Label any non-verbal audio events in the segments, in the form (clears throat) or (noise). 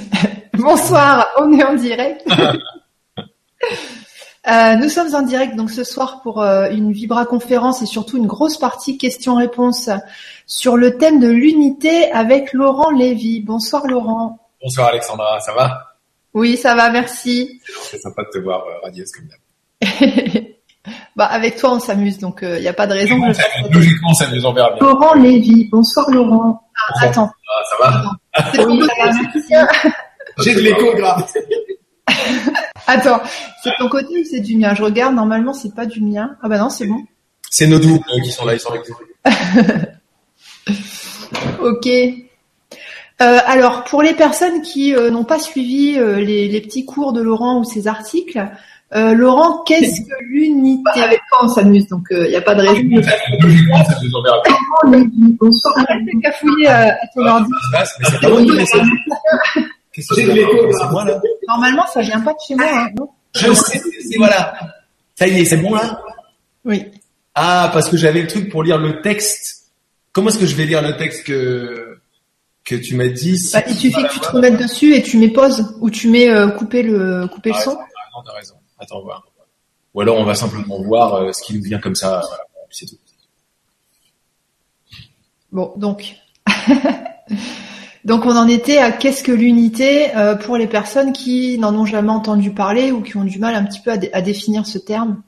(laughs) Bonsoir, on est en direct. (laughs) Euh, nous sommes en direct donc ce soir pour euh, une Vibra conférence et surtout une grosse partie questions-réponses sur le thème de l'unité avec Laurent Lévy. Bonsoir Laurent. Bonsoir Alexandra, ça va? Oui, ça va, merci. C'est sympa de te voir euh, radieuse comme d'hab. (laughs) bah avec toi on s'amuse donc il n'y a pas de raison que je Logiquement on s'amuse, on verra bien. Laurent Lévy. Bonsoir Laurent. Ah, attends. Ah, ça va? Oui, J'ai de l'écho grave. (laughs) Attends, c'est ton côté ou c'est du mien? Je regarde, normalement c'est pas du mien. Ah bah non, c'est bon. C'est nos doubles qui sont là, ils sont avec (laughs) ok. Euh, alors, pour les personnes qui euh, n'ont pas suivi euh, les, les, petits cours de Laurent ou ses articles, euh, Laurent, qu'est-ce que (laughs) l'unité bah, Avec toi, on s'amuse, donc il n'y a pas de raison. Bonsoir. Arrête de cafouiller à ton ordi. Qu'est-ce que c'est moi là Normalement, ça vient pas de chez moi. Hein, non Je sais, c'est voilà. Ça y est, c'est bon là Oui. Ah, parce que j'avais le truc pour lire le texte. Comment est-ce que je vais lire le texte que que tu m'as dit bah, Il suffit que tu te remettes dessus et tu mets pause ou tu mets euh, couper le couper le son. Non, t'as raison. Attends, va. Ou alors on va simplement voir euh, ce qui nous vient comme ça. Voilà, c'est tout. Bon, donc. (laughs) Donc on en était à qu'est-ce que l'unité euh, pour les personnes qui n'en ont jamais entendu parler ou qui ont du mal un petit peu à, définir ce terme.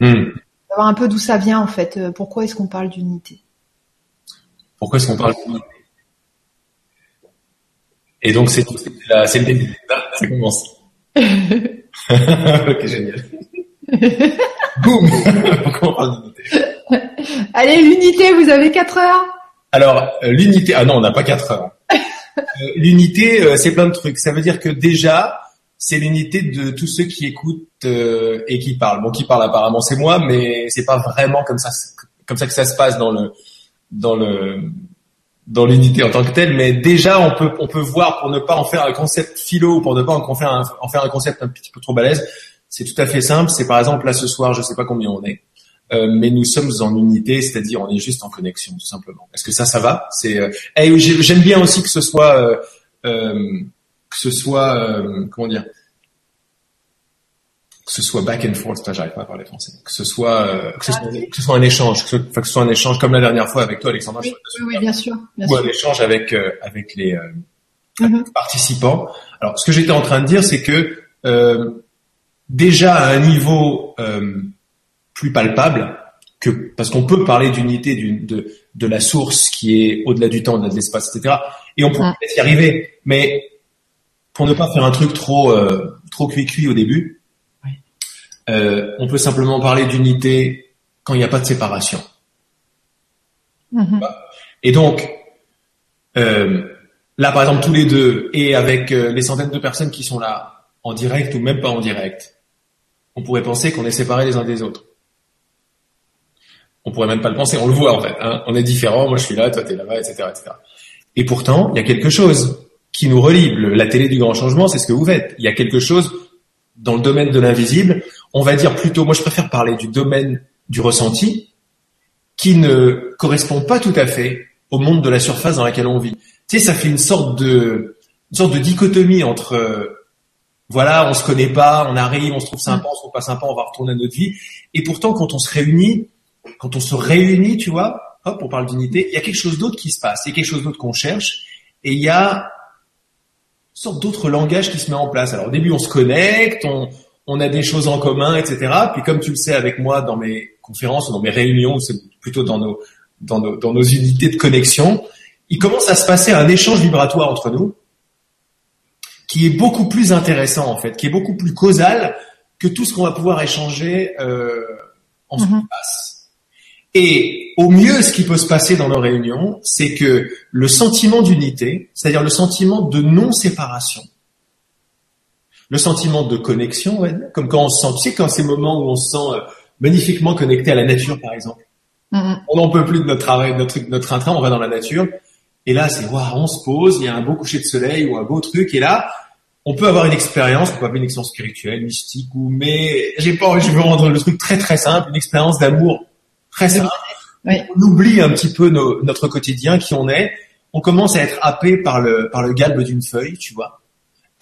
Hmm. Savoir un peu d'où ça vient en fait. Euh, pourquoi est-ce qu'on parle d'unité? Pourquoi est-ce qu'on parle d'unité? Et donc c'est le ça commence. (laughs) (laughs) ok génial. (laughs) Boum (laughs) Pourquoi on parle d'unité Allez l'unité, vous avez 4 heures alors, euh, l'unité, ah non, on n'a pas quatre heures. Euh, l'unité, euh, c'est plein de trucs. Ça veut dire que déjà, c'est l'unité de tous ceux qui écoutent et qui parlent. Bon, qui parle apparemment, c'est moi, mais c'est pas vraiment comme ça, comme ça que ça se passe dans le, dans le, dans l'unité en tant que telle. Mais déjà, on peut, on peut voir pour ne pas en faire un concept philo, pour ne pas en faire un, en faire un concept un petit peu trop balèze. C'est tout à fait simple. C'est par exemple là ce soir, je sais pas combien on est. Euh, mais nous sommes en unité, c'est-à-dire on est juste en connexion tout simplement. Est-ce que ça, ça va? C'est. Euh... j'aime bien aussi que ce soit, euh, euh que ce soit, euh, comment dire, que ce soit back and forth. J'arrive pas à parler français. Que ce soit, que ce, soit que ce soit un échange, que ce, que ce soit un échange comme la dernière fois avec toi, Alexandra. Oui, oui, bien sûr. Bien ou un échange avec avec les mm-hmm. participants. Alors, ce que j'étais en train de dire, c'est que déjà à un niveau plus palpable que parce qu'on peut parler d'unité de, de la source qui est au-delà du temps, au-delà de l'espace, etc. Et on peut peut-être y arriver, mais pour ne pas faire un truc trop euh, trop cuit-cuit au début, euh, on peut simplement parler d'unité quand il n'y a pas de séparation. Mm-hmm. Et donc, euh, là par exemple tous les deux, et avec les centaines de personnes qui sont là, en direct ou même pas en direct, on pourrait penser qu'on est séparés les uns des autres on pourrait même pas le penser, on le voit en fait. Hein. On est différents, moi je suis là, toi t'es là-bas, etc., etc. Et pourtant, il y a quelque chose qui nous relie. la télé du grand changement, c'est ce que vous faites. Il y a quelque chose dans le domaine de l'invisible. On va dire plutôt, moi je préfère parler du domaine du ressenti, qui ne correspond pas tout à fait au monde de la surface dans laquelle on vit. Tu sais, ça fait une sorte de, une sorte de dichotomie entre voilà, on se connaît pas, on arrive, on se trouve sympa, on se trouve pas sympa, on va retourner à notre vie. Et pourtant, quand on se réunit, quand on se réunit, tu vois, hop, on parle d'unité, il y a quelque chose d'autre qui se passe, il y a quelque chose d'autre qu'on cherche, et il y a une sorte d'autre langage qui se met en place. Alors au début, on se connecte, on, on a des choses en commun, etc. Puis comme tu le sais avec moi dans mes conférences ou dans mes réunions, c'est plutôt dans nos, dans nos, dans nos unités de connexion, il commence à se passer un échange vibratoire entre nous qui est beaucoup plus intéressant en fait, qui est beaucoup plus causal que tout ce qu'on va pouvoir échanger euh, en mm passe. Et au mieux, ce qui peut se passer dans nos réunions, c'est que le sentiment d'unité, c'est-à-dire le sentiment de non-séparation, le sentiment de connexion, comme quand on se sent, tu sais, quand ces moments où on se sent euh, magnifiquement connecté à la nature, par exemple. Mm-hmm. On n'en peut plus de notre travail, de notre, notre train-train, on va dans la nature. Et là, c'est, waouh, on se pose, il y a un beau coucher de soleil ou un beau truc, et là, on peut avoir une expérience, on peut avoir une expérience spirituelle, mystique, ou, mais j'ai pas, je veux rendre le truc très très simple, une expérience d'amour très simple. On oublie un petit peu notre quotidien, qui on est. On commence à être happé par le par le galbe d'une feuille, tu vois.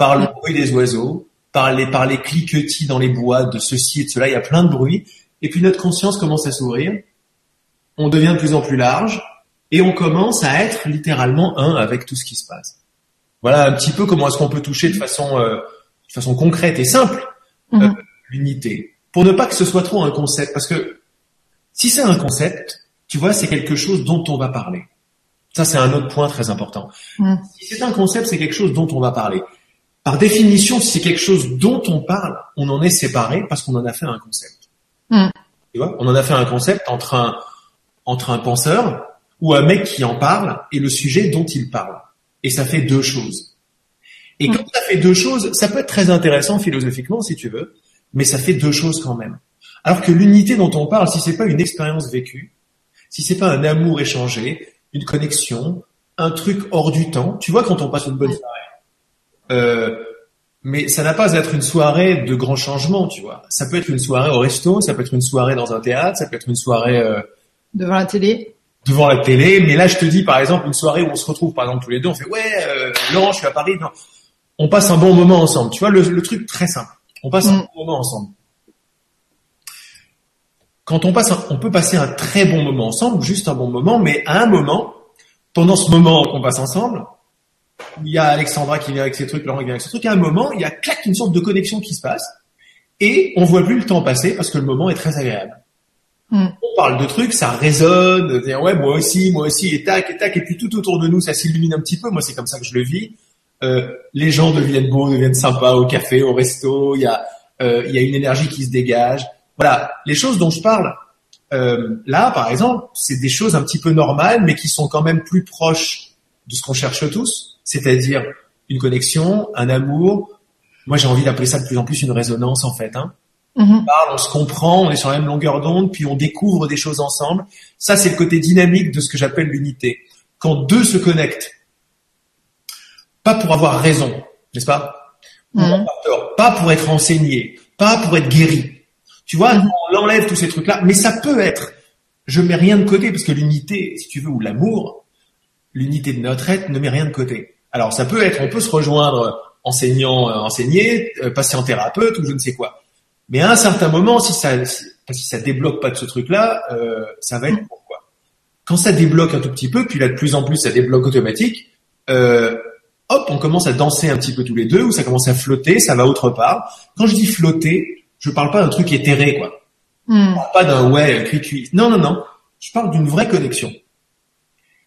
Par le bruit des oiseaux, par les, par les cliquetis dans les bois, de ceci et de cela. Il y a plein de bruits. Et puis notre conscience commence à s'ouvrir. On devient de plus en plus large et on commence à être littéralement un avec tout ce qui se passe. Voilà un petit peu comment est-ce qu'on peut toucher de façon, euh, de façon concrète et simple euh, mhm. l'unité. Pour ne pas que ce soit trop un concept, parce que si c'est un concept, tu vois, c'est quelque chose dont on va parler. Ça, c'est un autre point très important. Mhm. Si c'est un concept, c'est quelque chose dont on va parler. Par définition, si c'est quelque chose dont on parle, on en est séparé parce qu'on en a fait un concept. Mhm. Tu vois, on en a fait un concept entre un entre un penseur ou un mec qui en parle et le sujet dont il parle. Et ça fait deux choses. Et quand ça fait deux choses, ça peut être très intéressant philosophiquement si tu veux, mais ça fait deux choses quand même. Alors que l'unité dont on parle, si c'est pas une expérience vécue, si c'est pas un amour échangé, une connexion, un truc hors du temps, tu vois quand on passe une bonne soirée. Euh, mais ça n'a pas à être une soirée de grands changements, tu vois. Ça peut être une soirée au resto, ça peut être une soirée dans un théâtre, ça peut être une soirée euh, devant la télé devant la télé. Mais là, je te dis, par exemple, une soirée où on se retrouve, par exemple, tous les deux, on fait, ouais, euh, Laurent, je suis à Paris. On passe un bon moment ensemble. Tu vois, le, truc très simple. On passe un mm. bon moment ensemble. Quand on passe, on peut passer un très bon moment ensemble, juste un bon moment, mais à un moment, pendant ce moment qu'on passe ensemble, il y a Alexandra qui vient avec ses trucs, Laurent qui vient avec ses trucs, à un moment, il y a clac, une sorte de connexion qui se passe, et on voit plus le temps passer parce que le moment est très agréable. Mm. On parle de trucs, ça résonne, ouais moi aussi, moi aussi, et tac, et tac, et puis tout autour de nous, ça s'illumine un petit peu. Moi, c'est comme ça que je le vis. Euh, les gens deviennent beaux, deviennent sympas au café, au resto. Il y a, euh, il y a une énergie qui se dégage. Voilà, les choses dont je parle euh, là, par exemple, c'est des choses un petit peu normales, mais qui sont quand même plus proches de ce qu'on cherche tous, c'est-à-dire une connexion, un amour. Moi, j'ai envie d'appeler ça de plus en plus une résonance, en fait. Hein. Mhm. On parle, on se comprend, on est sur la même longueur d'onde, puis on découvre des choses ensemble. Ça, c'est le côté dynamique de ce que j'appelle l'unité. Quand deux se connectent, pas pour avoir raison, n'est-ce pas? Mhm. Pas pour être enseigné, pas pour être guéri. Tu vois, mhm. on enlève tous ces trucs-là, mais ça peut être. Je mets rien de côté parce que l'unité, si tu veux, ou l'amour, l'unité de notre être ne met rien de côté. Alors ça peut être, on peut se rejoindre enseignant, euh, enseigné, euh, patient thérapeute ou je ne sais quoi. Mais à un certain moment, si ça, si ça débloque pas de ce truc-là, euh, ça va être pourquoi. Quand ça débloque un tout petit peu, puis là de plus en plus ça débloque automatique, euh, hop, on commence à danser un petit peu tous les deux, ou ça commence à flotter, ça va autre part. Quand je dis flotter, je parle pas d'un truc éthéré, quoi. Hmm. parle pas d'un ouais, cuit cuit. Non, non, non. Je parle d'une vraie connexion.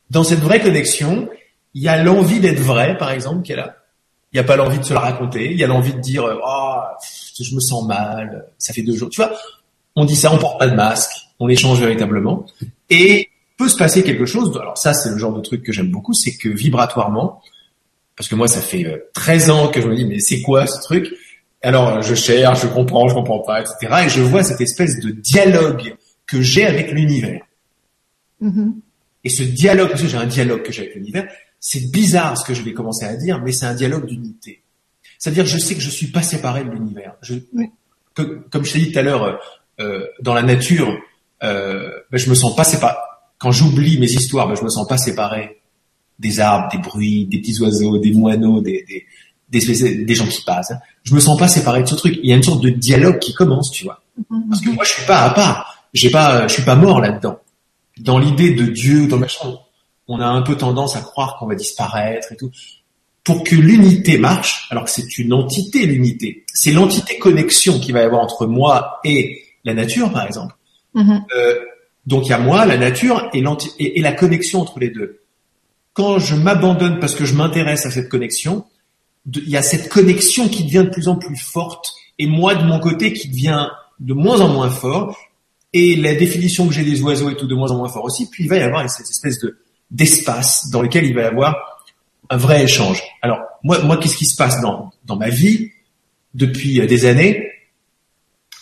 Dans cette vraie connexion, il y a l'envie d'être vrai, par exemple, qui est là. Il n'y a pas l'envie de se la raconter. Il y a l'envie de dire, oh, je me sens mal, ça fait deux jours. Tu vois, on dit ça, on porte pas de masque, on échange véritablement. Et peut se passer quelque chose. Alors ça, c'est le genre de truc que j'aime beaucoup, c'est que vibratoirement, parce que moi, ça fait 13 euh, ans que je me dis, mais c'est quoi ce truc? Alors, je cherche, je comprends, je comprends pas, etc. Et je vois cette espèce de dialogue que j'ai avec l'univers. Mm-hmm. Et ce dialogue, parce que j'ai un dialogue que j'ai avec l'univers, c'est bizarre ce que je vais commencer à dire, mais c'est un dialogue d'unité. C'est-à-dire, je sais que je suis pas séparé de l'univers. Je, comme je t'ai dit tout à l'heure, euh, dans la nature, euh, ben, je me sens pas séparé. Quand j'oublie mes histoires, ben, je me sens pas séparé des arbres, des bruits, des petits oiseaux, des moineaux, des, des, des, des gens qui passent. Je me sens pas séparé de ce truc. Il y a une sorte de dialogue qui commence, tu vois. Mm-hmm. Parce que moi, je suis pas à part. J'ai pas, je suis pas mort là-dedans. Dans l'idée de Dieu, dans le machin, on a un peu tendance à croire qu'on va disparaître et tout pour que l'unité marche, alors que c'est une entité l'unité, c'est l'entité connexion qui va y avoir entre moi et la nature, par exemple. Mm-hmm. Euh, donc il y a moi, la nature et, et, la connexion entre les deux. Quand je m'abandonne parce que je m'intéresse à cette connexion, il y a cette connexion qui devient de plus en plus forte et moi de mon côté qui devient de moins en moins fort et la définition que j'ai des oiseaux est tout de moins en moins fort aussi. Puis il va y avoir cette espèce de d'espace dans lequel il va y avoir un vrai échange. Alors moi, moi, qu'est-ce qui se passe dans dans ma vie depuis euh, des années?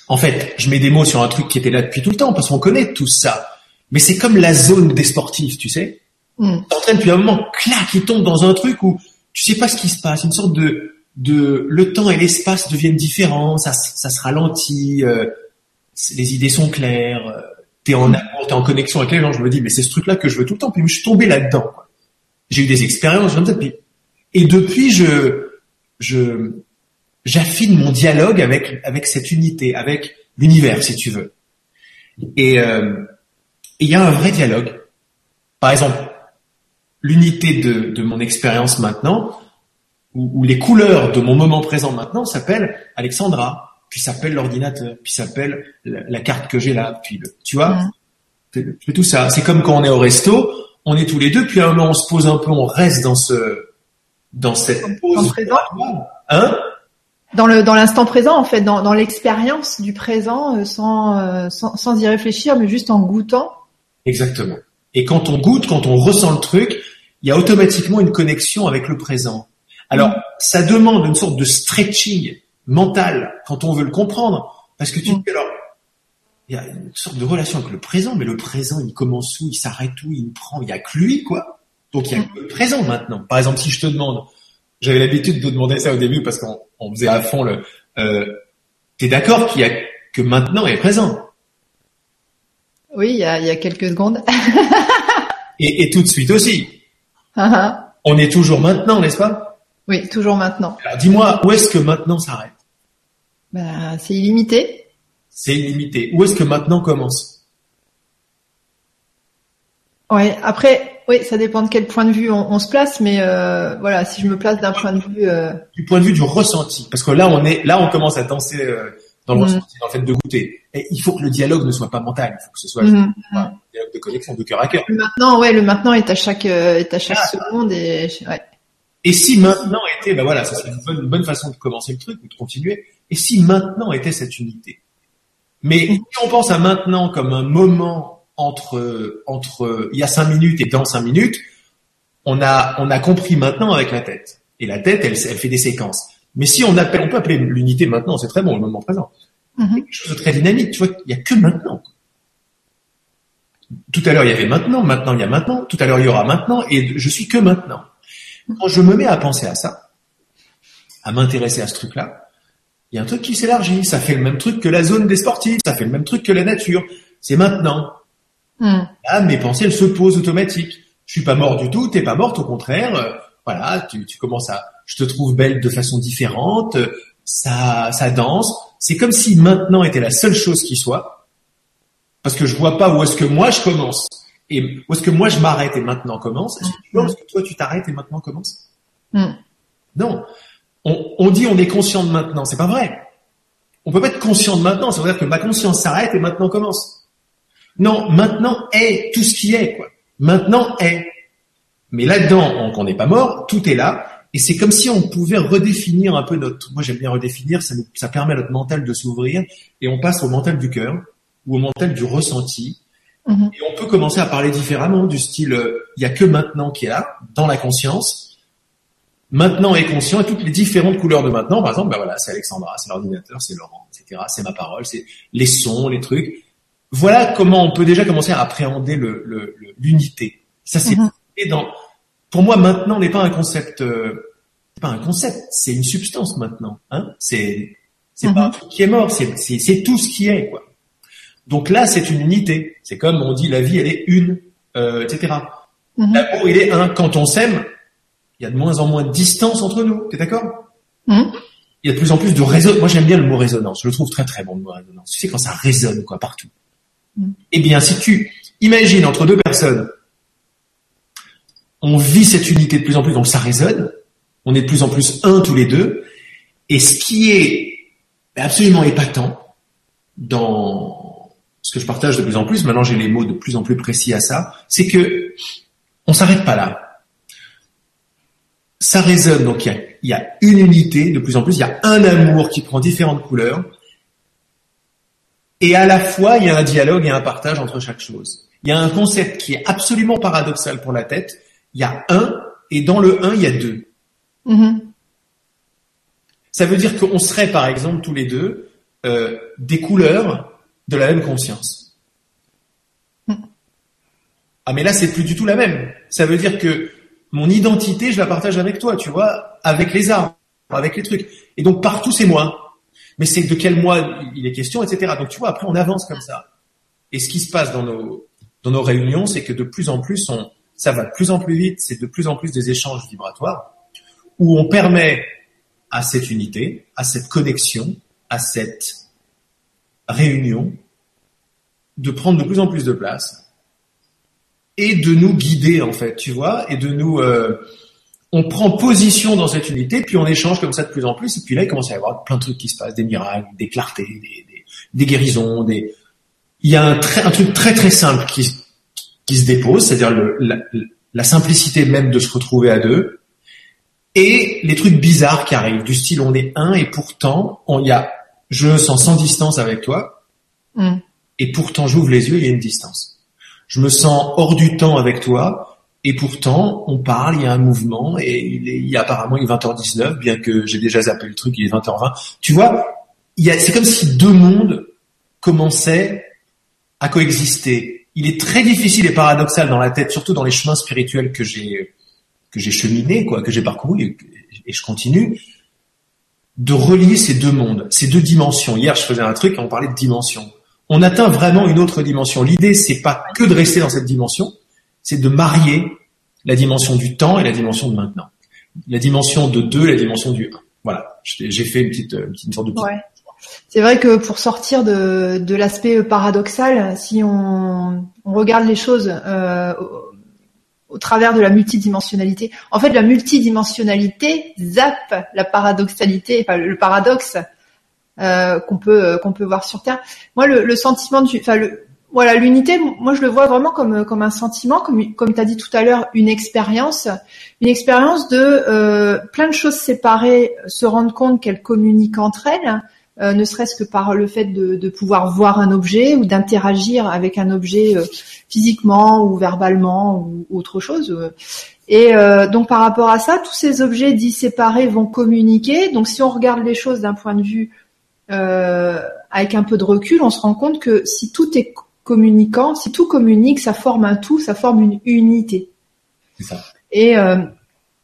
En fait, je mets des mots sur un truc qui était là depuis tout le temps parce qu'on connaît tout ça. Mais c'est comme la zone des sportifs, tu sais. Mm. T'entraînes depuis un moment, clac, il tombe dans un truc où tu sais pas ce qui se passe, une sorte de de le temps et l'espace deviennent différents, ça ça se ralentit, euh, les idées sont claires, euh, t'es en amour, t'es en connexion avec les gens. Je me dis mais c'est ce truc-là que je veux tout le temps. Puis je suis tombé là-dedans. J'ai eu des expériences comme ça. et depuis, je, je, j'affine mon dialogue avec avec cette unité, avec l'univers, si tu veux. Et euh, il y a un vrai dialogue. Par exemple, l'unité de, de mon expérience maintenant, ou, les couleurs de mon moment présent maintenant s'appellent Alexandra, puis s'appelle l'ordinateur, puis s'appelle la, carte que j'ai là, puis le, tu vois, mmh. tout ça. C'est comme quand on est au resto, on est tous les deux, puis à un moment on se pose un peu, on reste dans ce dans cette pause. présent. Hein? Dans le dans l'instant présent en fait, dans, dans l'expérience du présent, euh, sans, euh, sans, sans y réfléchir, mais juste en goûtant. Exactement. Et quand on goûte, quand on ressent le truc, il y a automatiquement une connexion avec le présent. Alors, mm. ça demande une sorte de stretching mental quand on veut le comprendre, parce que tu mm. alors, il y a une sorte de relation avec le présent, mais le présent, il commence où, il s'arrête où, il prend, il y a que lui, quoi. Donc il y a que le présent maintenant. Par exemple, si je te demande, j'avais l'habitude de demander ça au début parce qu'on faisait à fond le. Euh, T'es d'accord qu'il y a que maintenant est présent? Oui, il y a, il y a quelques secondes. (laughs) et, et, tout de suite aussi. Uh-huh. On est toujours maintenant, n'est-ce pas? Oui, toujours maintenant. Alors dis-moi, où est-ce que maintenant s'arrête bah, C'est illimité. C'est illimité. Où est-ce que maintenant commence? Ouais. Après, oui, ça dépend de quel point de vue on, se place, mais euh, voilà, si je me place d'un point de vue euh, du point de vue du ressenti, parce que là on est, là on commence à danser euh, dans le mm. ressenti, dans le fait de goûter. Et il faut que le dialogue ne soit pas mental, il faut que ce soit mm. un dialogue de connexion de cœur à cœur. Le maintenant, ouais, le maintenant est à chaque est à chaque ah. seconde et ouais. Et si maintenant était, ben voilà, ça serait une bonne, une bonne façon de commencer le truc ou de continuer. Et si maintenant était cette unité? Mais mm. si on pense à maintenant comme un moment entre entre il y a cinq minutes et dans cinq minutes, on a on a compris maintenant avec la tête. Et la tête, elle, elle fait des séquences. Mais si on appelle, on peut appeler l'unité maintenant, c'est très bon, le moment présent. Mm-hmm. quelque chose de très dynamique. Tu vois, il y a que maintenant. Tout à l'heure, il y avait maintenant, maintenant, il y a maintenant, tout à l'heure, il y aura maintenant, et je suis que maintenant. Quand je me mets à penser à ça, à m'intéresser à ce truc-là, il y a un truc qui s'élargit. Ça fait le même truc que la zone des sportifs, ça fait le même truc que la nature. C'est maintenant. Hmm. Là, mes pensées, elles se posent automatiques. Je suis pas mort du tout, t'es pas morte, au contraire. Euh, voilà, tu, tu commences à, je te trouve belle de façon différente. Ça, ça danse. C'est comme si maintenant était la seule chose qui soit, parce que je vois pas où est-ce que moi je commence et où est-ce que moi je m'arrête et maintenant commence? Est-ce que que toi tu t'arrêtes et maintenant commence hmm. Non. On, on dit on est conscient de maintenant, c'est pas vrai. On peut pas être conscient de maintenant, ça veut dire que ma conscience s'arrête et maintenant commence. Non, maintenant est tout ce qui est, quoi. Maintenant est. Mais là-dedans, on n'est pas mort, tout est là, et c'est comme si on pouvait redéfinir un peu notre. Moi, j'aime bien redéfinir, ça, nous, ça permet à notre mental de s'ouvrir, et on passe au mental du cœur ou au mental du ressenti. Mm-hmm. Et on peut commencer à parler différemment, du style, euh, il y a que maintenant qui est là, dans la conscience. Maintenant est conscient et toutes les différentes couleurs de maintenant. Par exemple, ben voilà, c'est Alexandra, c'est l'ordinateur, c'est Laurent, etc. C'est ma parole, c'est les sons, les trucs voilà comment on peut déjà commencer à appréhender l'unité. Le, ça c'est mhm. dans. Pour moi, maintenant n'est pas un concept. Euh, pas un concept, c'est une substance maintenant. Hein c'est c'est pas un mhm. truc qui est mort, c'est c'est tout ce qui est quoi. Donc là, c'est une unité. C'est comme on dit la vie, elle est une, euh, etc. Mhm. L'amour, il est un. Quand on s'aime, il y a de moins en moins de distance entre nous. T'es d'accord Il y a de plus en plus de résonance. Moi, j'aime bien le mot résonance. Je le trouve très très bon le mot résonance. Tu sais quand ça résonne quoi partout. Eh bien, si tu imagines entre deux personnes, on vit cette unité de plus en plus, donc ça résonne, on est de plus en plus un tous les deux, et ce qui est absolument épatant dans ce que je partage de plus en plus, maintenant j'ai les mots de plus en plus précis à ça, c'est que on s'arrête pas là. Ça résonne, donc il y, y a, une unité de plus en plus, il y a un amour qui prend différentes couleurs, et à la fois, il y a un dialogue et un partage entre chaque chose. Il y a un concept qui est absolument paradoxal pour la tête. Il y a un, et dans le un, il y a deux. Mm-hmm. Ça veut dire qu'on serait, par exemple, tous les deux euh, des couleurs de la même conscience. Mm. Ah, mais là, c'est plus du tout la même. Ça veut dire que mon identité, je la partage avec toi, tu vois, avec les arbres, avec les trucs. Et donc, partout, c'est moi mais c'est de quel mois il est question, etc. Donc tu vois, après on avance comme ça. Et ce qui se passe dans nos dans nos réunions, c'est que de plus en plus, on, ça va de plus en plus vite, c'est de plus en plus des échanges vibratoires où on permet à cette unité, à cette connexion, à cette réunion, de prendre de plus en plus de place et de nous guider en fait, tu vois, et de nous, euh, on prend position dans cette unité, puis on échange comme ça de plus en plus, et puis là il commence à y avoir plein de trucs qui se passent, des miracles, des clartés, des, guérisons, des, il y a un, truc très très simple qui, se dépose, c'est-à-dire la, la simplicité même de se retrouver à deux, et les trucs bizarres qui arrivent, du style on est un et pourtant on y a, je me sens sans distance avec toi, mm. et pourtant j'ouvre les yeux, il y a une distance. Je me sens hors du temps avec toi, et pourtant on parle, il y a un mouvement, et il, est, il y a apparemment il est 20h19, bien que j'ai déjà zappé le truc, il est 20h20. Tu vois, c'est comme si deux mondes commençaient à coexister. Il est très difficile et paradoxal dans la tête, surtout dans les chemins spirituels que j'ai que j'ai cheminé, quoi, que j'ai parcouru et, je continue, de relier ces deux mondes, ces deux dimensions. Hier, je faisais un truc et on parlait de dimension. On atteint vraiment une autre dimension. L'idée, c'est pas que de rester dans cette dimension, c'est de marier la dimension du temps et la dimension de maintenant. La dimension de deux la dimension du un. Voilà. J'ai fait une petite, une sorte de ouais. C'est vrai que pour sortir de, de l'aspect paradoxal, si on, on, regarde les choses euh, au travers de la multidimensionnalité. En fait, la multidimensionnalité zappe la paradoxalité, enfin le paradoxe euh, qu'on peut qu'on peut voir sur Terre. Moi, le, le sentiment du, enfin le, voilà, l'unité, moi je le vois vraiment comme comme un sentiment, comme comme tu as dit tout à l'heure, une expérience, une expérience de euh, plein de choses séparées, se rendre compte qu'elles communiquent entre elles euh, ne serait-ce que par le fait de, pouvoir voir un objet ou d'interagir avec un objet euh, physiquement ou verbalement ou, autre chose. Et euh, donc par rapport à ça, tous ces objets dits séparés vont communiquer. Donc si on regarde les choses d'un point de vue avec un peu de recul, on se rend compte que si tout est communicant, si tout communique, ça forme un tout, ça forme une unité. Ça. Et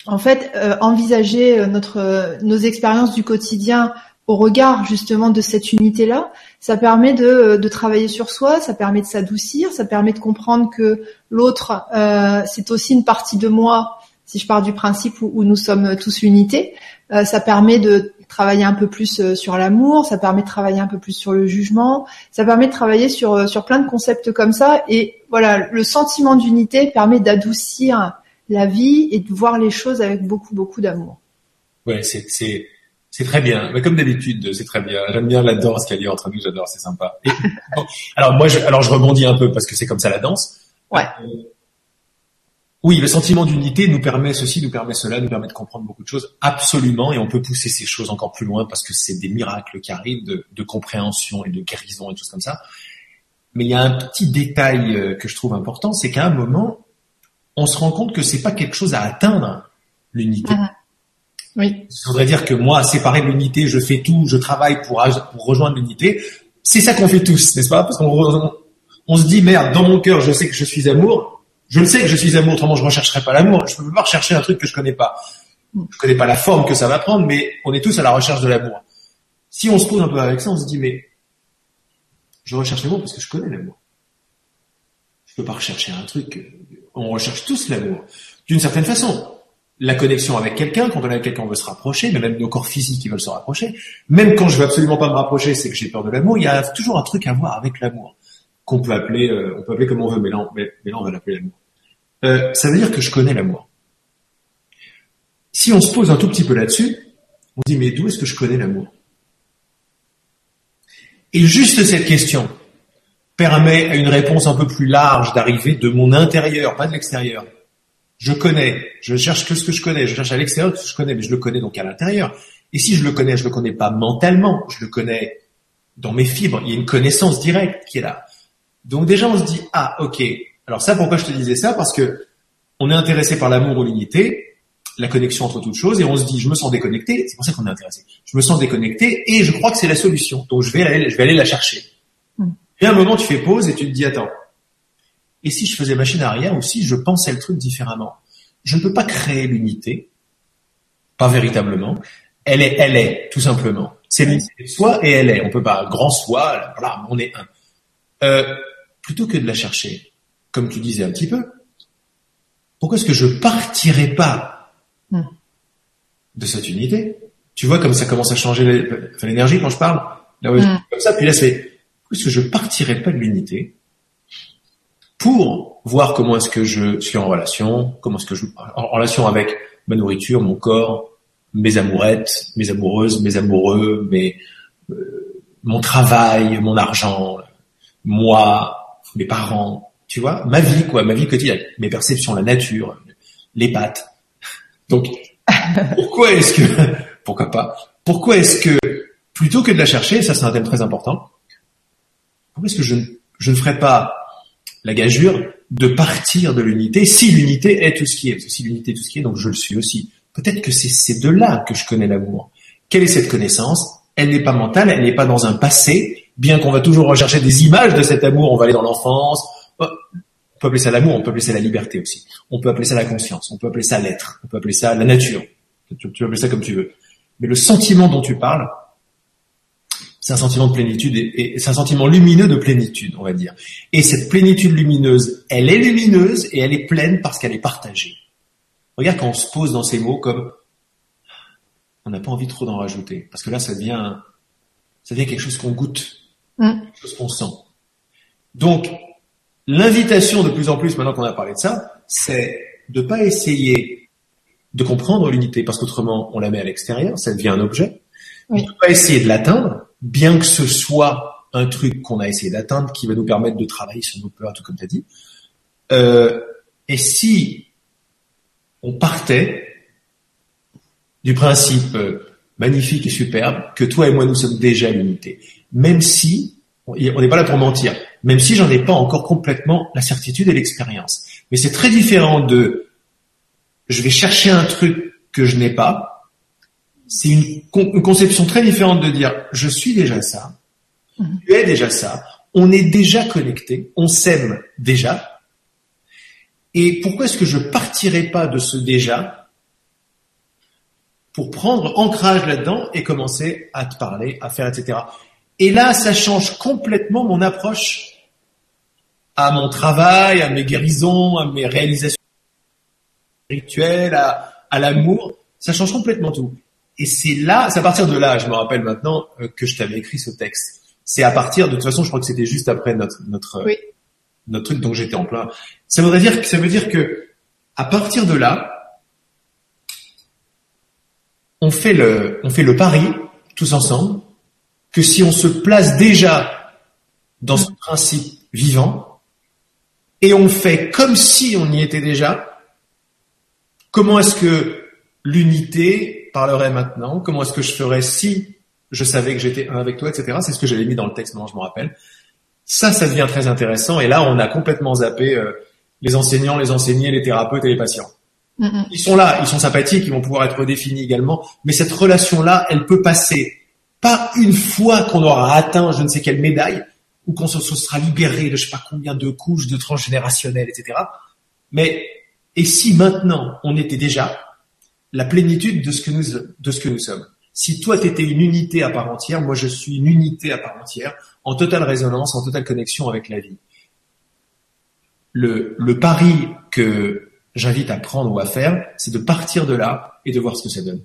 en fait, envisager notre nos expériences du quotidien au regard justement de cette unité-là, ça permet de, de, travailler sur soi, ça permet de s'adoucir, ça permet de comprendre que l'autre, euh, c'est aussi une partie de moi, si je pars du principe où, nous sommes tous unité. Euh, ça permet de travailler un peu plus euh, sur l'amour, ça permet de travailler un peu plus sur le jugement, ça permet de travailler sur, euh, sur plein de concepts comme ça. Et voilà, le sentiment d'unité permet d'adoucir la vie et de voir les choses avec beaucoup, beaucoup d'amour. Ouais, c'est c'est très bien. Mais comme d'habitude, c'est très bien. J'aime bien la danse qu'il y a entre nous. J'adore, c'est sympa. alors moi, je, alors je rebondis un peu parce que c'est comme ça la danse. Ouais. Euh, oui, le sentiment d'unité nous permet ceci, nous permet cela, nous permet de comprendre beaucoup de choses. Absolument. Et on peut pousser ces choses encore plus loin parce que c'est des miracles qui arrivent de, de compréhension et de guérison et tout comme ça. Mais il y a un petit détail euh, que je trouve important, c'est qu'à un moment, on se rend compte que c'est pas quelque chose à atteindre, l'unité. Uh-huh. Oui. Ça voudrait dire que moi, séparé de l'unité, je fais tout, je travaille pour, rejoindre l'unité. C'est ça qu'on fait tous, n'est-ce pas? Parce qu'on on, se dit, merde, dans mon cœur, je sais que je suis amour. Je le sais que je suis amour, autrement je ne rechercherai pas l'amour. Je ne peux pas rechercher un truc que je connais pas. Je connais pas la forme que ça va prendre, mais on est tous à la recherche de l'amour. Si on se pose un peu avec ça, on se dit, mais je recherche l'amour parce que je connais l'amour. Je peux pas rechercher un truc. On recherche tous l'amour. D'une certaine façon la connexion avec quelqu'un, quand on est avec quelqu'un, on veut se rapprocher, mais même nos corps physiques, ils veulent se rapprocher. Même quand je veux absolument pas me rapprocher, c'est que j'ai peur de l'amour. Il y a toujours un truc à voir avec l'amour qu'on peut appeler, euh, on peut appeler comme on veut, mais là, on, mais, là on va l'appeler l'amour. Euh, ça veut dire que je connais l'amour. Si on se pose un tout petit peu là-dessus, on dit mais d'où est-ce que je connais l'amour? Et juste cette question permet à une réponse un peu plus large d'arriver de mon intérieur, pas de l'extérieur. Je connais, je cherche que ce que je connais, je cherche à l'extérieur ce que je connais, mais je le connais donc à l'intérieur. Et si je le connais, je le connais pas mentalement, je le connais dans mes fibres. Il y a une connaissance directe qui est là. Donc déjà, on se dit ah ok. Alors ça, pourquoi je te disais ça? Parce que on est intéressé par l'amour ou l'unité, la connexion entre toutes choses, et on se dit je me sens déconnecté. C'est pour ça qu'on est intéressé. Je me sens déconnecté et je crois que c'est la solution. Donc je vais aller, je vais aller la chercher. Hmm. Et à un moment, tu fais pause et tu te dis attends, et si je faisais machine arrière ou si je pensais le truc différemment Je ne peux pas créer l'unité, pas véritablement. Elle est, elle est, tout simplement. C'est l'unité soi et elle est. On peut pas grand soi, voilà, on est un. Euh, plutôt que de la chercher, comme tu disais un petit peu, pourquoi est-ce que je partirais pas hmm. de cette unité? Tu vois comme ça commence à changer l'énergie quand je parle? Là, mm. Comme ça, puis là c'est est-ce que je partirai pas de l'unité? Pour voir comment est-ce que je suis en relation, comment est-ce que je en relation avec ma nourriture, mon corps, mes amourettes, mes amoureuses, mes amoureux, mes euh, mon travail, mon argent, moi, mes parents, tu vois, ma vie quoi, ma vie quotidienne, mes perceptions, la nature, les pattes. Donc (laughs) pourquoi est-ce que pourquoi pas Pourquoi est-ce que plutôt que de la chercher, ça c'est un thème très important, pourquoi est-ce que je, je ne ferais pas la gageure de partir de l'unité si l'unité est tout ce qui est si l'unité est tout ce qui est, donc je le suis aussi. Peut-être que c'est de là que je connais l'amour. Quelle est cette connaissance? Elle n'est pas mentale, elle n'est pas dans un passé, bien qu'on va toujours rechercher des images de cet amour, on va aller dans l'enfance. Oh, on peut appeler ça l'amour, on peut appeler ça la liberté aussi. On peut appeler ça la conscience, on peut appeler ça l'être, on peut appeler ça la nature. Tu peux appeler ça comme tu veux. Mais le sentiment dont tu parles, c'est un sentiment de plénitude et, c'est un sentiment lumineux de plénitude, on va dire. Et cette plénitude lumineuse, elle est lumineuse et elle est pleine parce qu'elle est partagée. Regarde quand on se pose dans ces mots comme on n'a pas envie trop d'en rajouter parce que là ça devient ça devient quelque chose qu'on goûte, mm. quelque chose qu'on sent. Donc l'invitation de plus en plus maintenant qu'on a parlé de ça, c'est de pas essayer de comprendre l'unité parce qu'autrement on la met à l'extérieur, ça devient un objet. Oui. ne pas essayer de l'atteindre bien que ce soit un truc qu'on a essayé d'atteindre, qui va nous permettre de travailler sur nos peurs, tout comme tu as dit. Euh, et si on partait du principe euh, magnifique et superbe que toi et moi nous sommes déjà l'unité, même si on n'est pas là pour mentir, même si j'en ai pas encore complètement la certitude et l'expérience. Mais c'est très différent de je vais chercher un truc que je n'ai pas, c'est une, conception très différente de dire je suis déjà ça, mhm. tu es déjà ça, on est déjà connecté, on s'aime déjà. Et pourquoi est-ce que je partirais pas de ce déjà pour prendre ancrage là-dedans et commencer à te parler, à faire, etc. Et là, ça change complètement mon approche à mon travail, à mes guérisons, à mes réalisations spirituelles, à, à l'amour. Ça change complètement tout. Et c'est là, c'est à partir de là, je me rappelle maintenant, euh, que je t'avais écrit ce texte. C'est à partir de, toute façon, je crois que c'était juste après notre notre notre truc, donc j'étais en plein. Ça voudrait dire que ça veut dire que à partir de là, on fait le on fait le pari tous ensemble que si on se place déjà dans ce principe vivant et on fait comme si on y était déjà, comment est-ce que l'unité parlerait maintenant Comment est-ce que je ferais si je savais que j'étais un avec toi, etc. C'est ce que j'avais mis dans le texte, non, je me rappelle. Ça, ça devient très intéressant. Et là, on a complètement zappé euh, les enseignants, les enseignés, les thérapeutes et les patients. Ils sont là, ils sont sympathiques, ils vont pouvoir être définis également. Mais cette relation-là, elle peut passer pas une fois qu'on aura atteint je ne sais quelle médaille ou qu'on se, sera libéré de je sais pas combien de couches de transgénérationnel, etc. Mais et si maintenant on était déjà la plénitude de ce que nous, de ce que nous sommes. Si toi, tu étais une unité à part entière, moi, je suis une unité à part entière, en totale résonance, en totale connexion avec la vie. Le, le pari que j'invite à prendre ou à faire, c'est de partir de là et de voir ce que ça donne.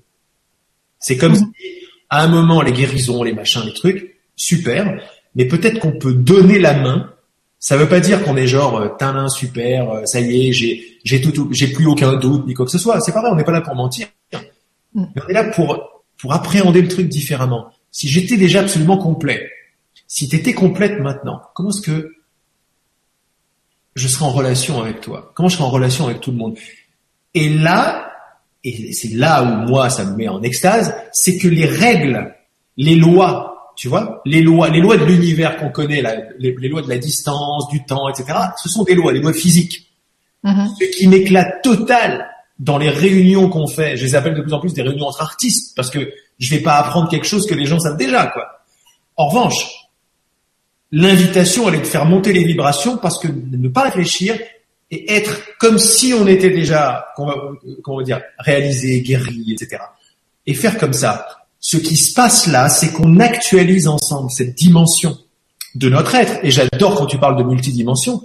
C'est comme si, à un moment, les guérisons, les machins, les trucs, super, mais peut-être qu'on peut donner la main ça veut pas dire qu'on est genre euh, talin super, euh, ça y est, j'ai j'ai tout, j'ai plus aucun doute ni quoi que ce soit. C'est pas vrai, on n'est pas là pour mentir. Mm. Mais on est là pour pour appréhender le truc différemment. Si j'étais déjà absolument complet, si tu étais complète maintenant, comment est-ce que je serais en relation avec toi? Comment je serais en relation avec tout le monde? Et là, et c'est là où moi ça me met en extase, c'est que les règles, les lois tu vois, les lois, les lois de l'univers qu'on connaît, les, lois de la distance, du temps, etc. Ce sont des lois, des lois physiques. Mm-hmm. Ce qui m'éclate total dans les réunions qu'on fait, je les appelle de plus en plus des réunions entre artistes parce que je vais pas apprendre quelque chose que les gens savent déjà, quoi. En revanche, l'invitation, elle est de faire monter les vibrations parce que ne pas réfléchir et être comme si on était déjà, va dire, réalisé, guéri, etc. Et faire comme ça ce qui se passe là, c'est qu'on actualise ensemble cette dimension de notre être. Et j'adore quand tu parles de multidimension.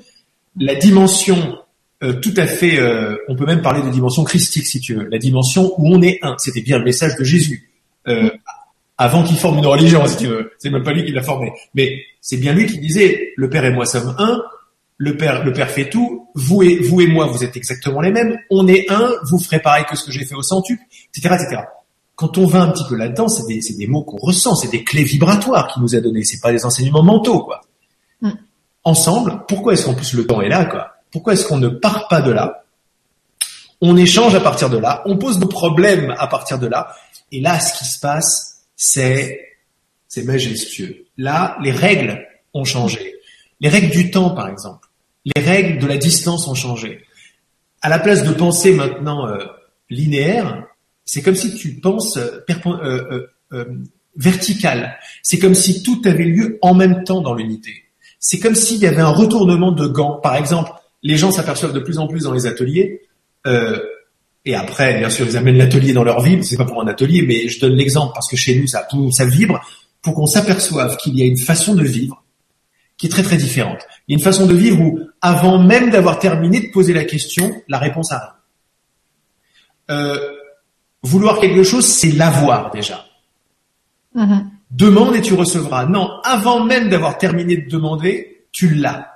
La dimension euh, tout à fait, euh, on peut même parler de dimension christique si tu veux, la dimension où on est un. C'était bien le message de Jésus. euh, avant qu'il forme une religion, si tu veux. C'est même pas lui qui l'a formé. Mais c'est bien lui qui disait, le Père et moi sommes un, le Père, le Père fait tout, vous et, vous et moi, vous êtes exactement les mêmes, on est un, vous ferez pareil que ce que j'ai fait au centuple, etc., etc. Quand on va un petit peu là-dedans, c'est des, des, mots qu'on ressent, c'est des clés vibratoires qu'il nous a donné, c'est pas des enseignements mentaux, quoi. Mm. Ensemble, pourquoi est-ce qu'en plus le temps est là, quoi? Pourquoi est-ce qu'on ne part pas de là? On échange à partir de là, on pose nos problèmes à partir de là, et là, ce qui se passe, c'est, c'est majestueux. Là, les règles ont changé. Les règles du temps, par exemple. Les règles de la distance ont changé. À la place de penser maintenant euh, linéaire, c'est comme si tu penses euh, euh, euh, vertical. C'est comme si tout avait lieu en même temps dans l'unité. C'est comme s'il y avait un retournement de gants. Par exemple, les gens s'aperçoivent de plus en plus dans les ateliers, et après, bien sûr, ils amènent l'atelier dans leur vie. C'est pas pour un atelier, mais je donne l'exemple parce que chez nous, ça, tout, ça vibre pour qu'on s'aperçoive qu'il y a une façon de vivre qui est très très différente. Il y a une façon de vivre où, avant même d'avoir terminé de poser la question, la réponse arrive. Euh, vouloir quelque chose, c'est l'avoir déjà. Mm-hmm. Demande et tu recevras. Non, avant même d'avoir terminé de demander, tu l'as.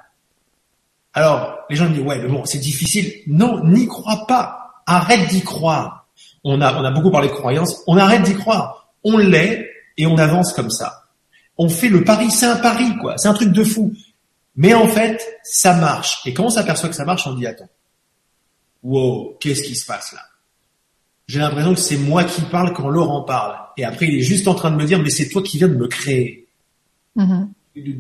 Alors, les gens me disent, ouais, mais bon, c'est difficile. Non, n'y crois pas. Arrête d'y croire. On a, on a beaucoup parlé de croyance. On arrête d'y croire. On l'est et on avance comme ça on fait le pari, c'est un pari, quoi. C'est un truc de fou. Mais en fait, ça marche. Et quand on s'aperçoit que ça marche, on dit attends. Wow, qu'est-ce qui se passe là? J'ai l'impression que c'est moi qui parle quand Laurent parle. Et après, il est juste en train de me dire, mais c'est toi qui viens de me créer. Mm-hmm.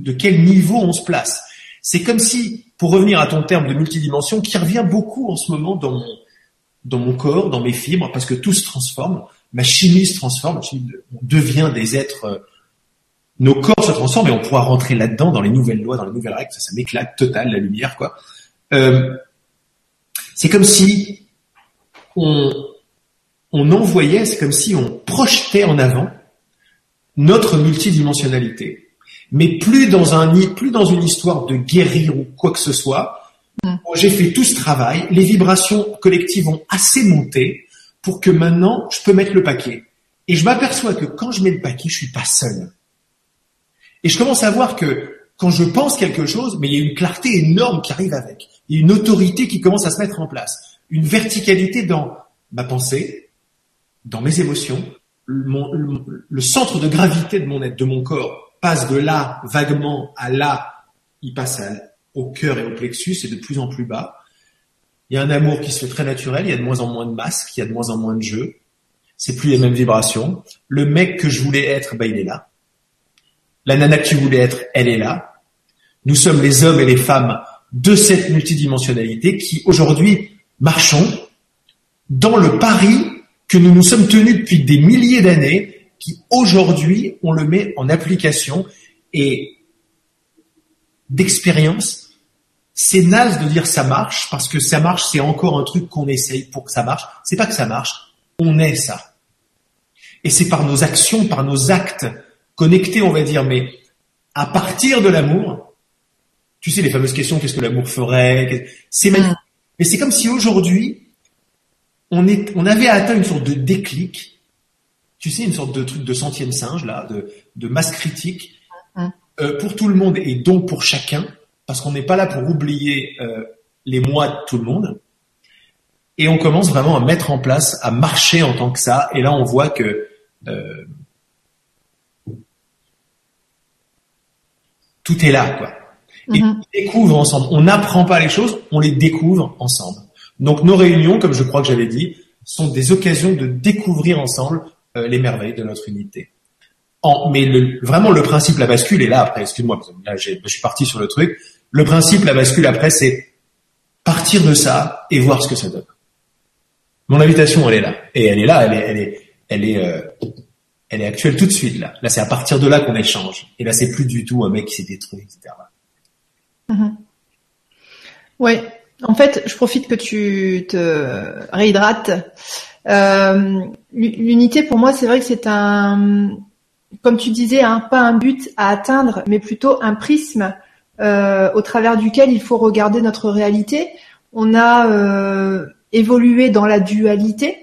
De, quel niveau on se place? C'est comme si, pour revenir à ton terme de multidimension, qui revient beaucoup en ce moment dans mon, dans mon corps, dans mes fibres, parce que tout se transforme, ma chimie se transforme, on devient des êtres nos corps se transforment et on pourra rentrer là-dedans dans les nouvelles lois, dans les nouvelles règles. Ça, ça m'éclate total la lumière, quoi. Euh, c'est comme si on, on envoyait, c'est comme si on projetait en avant notre multidimensionnalité, mais plus dans un plus dans une histoire de guérir ou quoi que ce soit. Mm. J'ai fait tout ce travail, les vibrations collectives ont assez monté pour que maintenant je peux mettre le paquet. Et je m'aperçois que quand je mets le paquet, je suis pas seul. Et je commence à voir que quand je pense quelque chose, mais il y a une clarté énorme qui arrive avec. Il y a une autorité qui commence à se mettre en place. Une verticalité dans ma pensée, dans mes émotions. Le, centre de gravité de mon être, de mon corps, passe de là, vaguement, à là. Il passe au cœur et au plexus et de plus en plus bas. Il y a un amour qui se fait très naturel. Il y a de moins en moins de masques. Il y a de moins en moins de jeux. C'est plus les mêmes vibrations. Le mec que je voulais être, bah, il est là. La nana que tu voulais être, elle est là. Nous sommes les hommes et les femmes de cette multidimensionnalité qui aujourd'hui marchons dans le pari que nous nous sommes tenus depuis des milliers d'années, qui aujourd'hui on le met en application et d'expérience. C'est naze de dire ça marche parce que ça marche, c'est encore un truc qu'on essaye pour que ça marche. C'est pas que ça marche, on est ça. Et c'est par nos actions, par nos actes, connecté, on va dire, mais à partir de l'amour, tu sais, les fameuses questions, qu'est-ce que l'amour ferait, c'est mm. Mais c'est comme si aujourd'hui, on, est, on avait atteint une sorte de déclic, tu sais, une sorte de truc de centième singe, là, de, de masse critique, mm. euh, pour tout le monde et donc pour chacun, parce qu'on n'est pas là pour oublier euh, les mois de tout le monde. Et on commence vraiment à mettre en place, à marcher en tant que ça. Et là, on voit que euh, tout est là, quoi. Et mhm. on découvre ensemble. On n'apprend pas les choses, on les découvre ensemble. Donc nos réunions, comme je crois que j'avais dit, sont des occasions de découvrir ensemble euh, les merveilles de notre unité. Mais vraiment le principe, la bascule, est là après, excuse-moi, là je suis parti sur le truc. Le principe, la bascule après, c'est partir de ça et voir ce que ça donne. Mon invitation, elle est là. Et elle est là, elle est, elle est, elle est, euh, elle est actuelle tout de suite là. Là, c'est à partir de là qu'on échange. Et là, c'est plus du tout un mec qui s'est détruit, etc. Mm-hmm. Ouais. En fait, je profite que tu te réhydrates. Euh, l'unité, pour moi, c'est vrai que c'est un, comme tu disais, hein, pas un but à atteindre, mais plutôt un prisme euh, au travers duquel il faut regarder notre réalité. On a euh, évolué dans la dualité,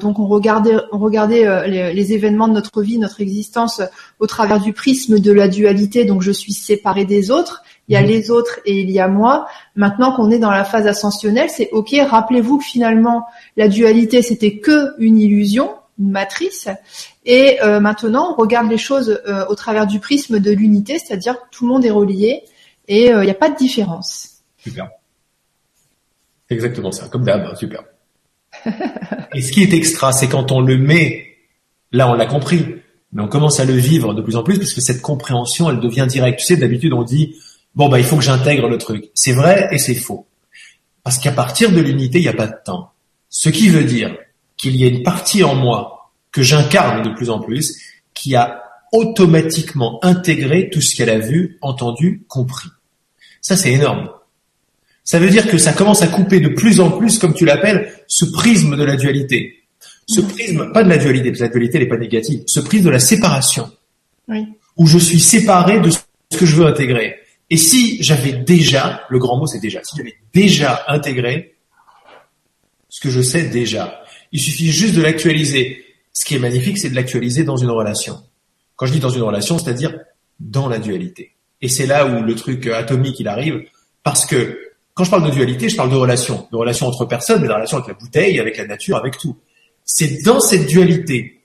donc on regardait, on euh, les, événements de notre vie, notre existence au travers du prisme de la dualité. Donc je suis séparé des autres. Il y a mmh. les autres et il y a moi. Maintenant qu'on est dans la phase ascensionnelle, c'est ok. Rappelez-vous que finalement la dualité c'était que une illusion, une matrice. Et euh, maintenant on regarde les choses au travers du prisme de l'unité, c'est-à-dire que tout le monde est relié et il n'y a pas de différence. Super. Exactement ça, comme d'hab, super. (laughs) Et ce qui est extra, c'est quand on le met, là on l'a compris, mais on commence à le vivre de plus en plus parce que cette compréhension, elle devient directe. Tu sais, d'habitude on dit, bon bah il faut que j'intègre le truc. C'est vrai et c'est faux. Parce qu'à partir de l'unité, il n'y a pas de temps. Ce qui veut dire qu'il y a une partie en moi que j'incarne de plus en plus qui a automatiquement intégré tout ce qu'elle a vu, entendu, compris. Ça, c'est énorme. Ça veut dire que ça commence à couper de plus en plus, comme tu l'appelles, ce prisme de la dualité. Ce prisme, pas de la dualité, parce que la dualité n'est pas négative, ce prisme de la séparation. Où je suis séparé de ce que je veux intégrer. Et si j'avais déjà, le grand mot c'est déjà, si j'avais déjà intégré ce que je sais déjà, il suffit juste de l'actualiser. Ce qui est magnifique, c'est de l'actualiser dans une relation. Quand je dis dans une relation, c'est-à-dire dans la dualité. Et c'est là où le truc atomique il arrive, parce que quand je parle de dualité, je parle de relation, de relation entre personnes, mais de relation avec la bouteille, avec la nature, avec tout. C'est dans cette dualité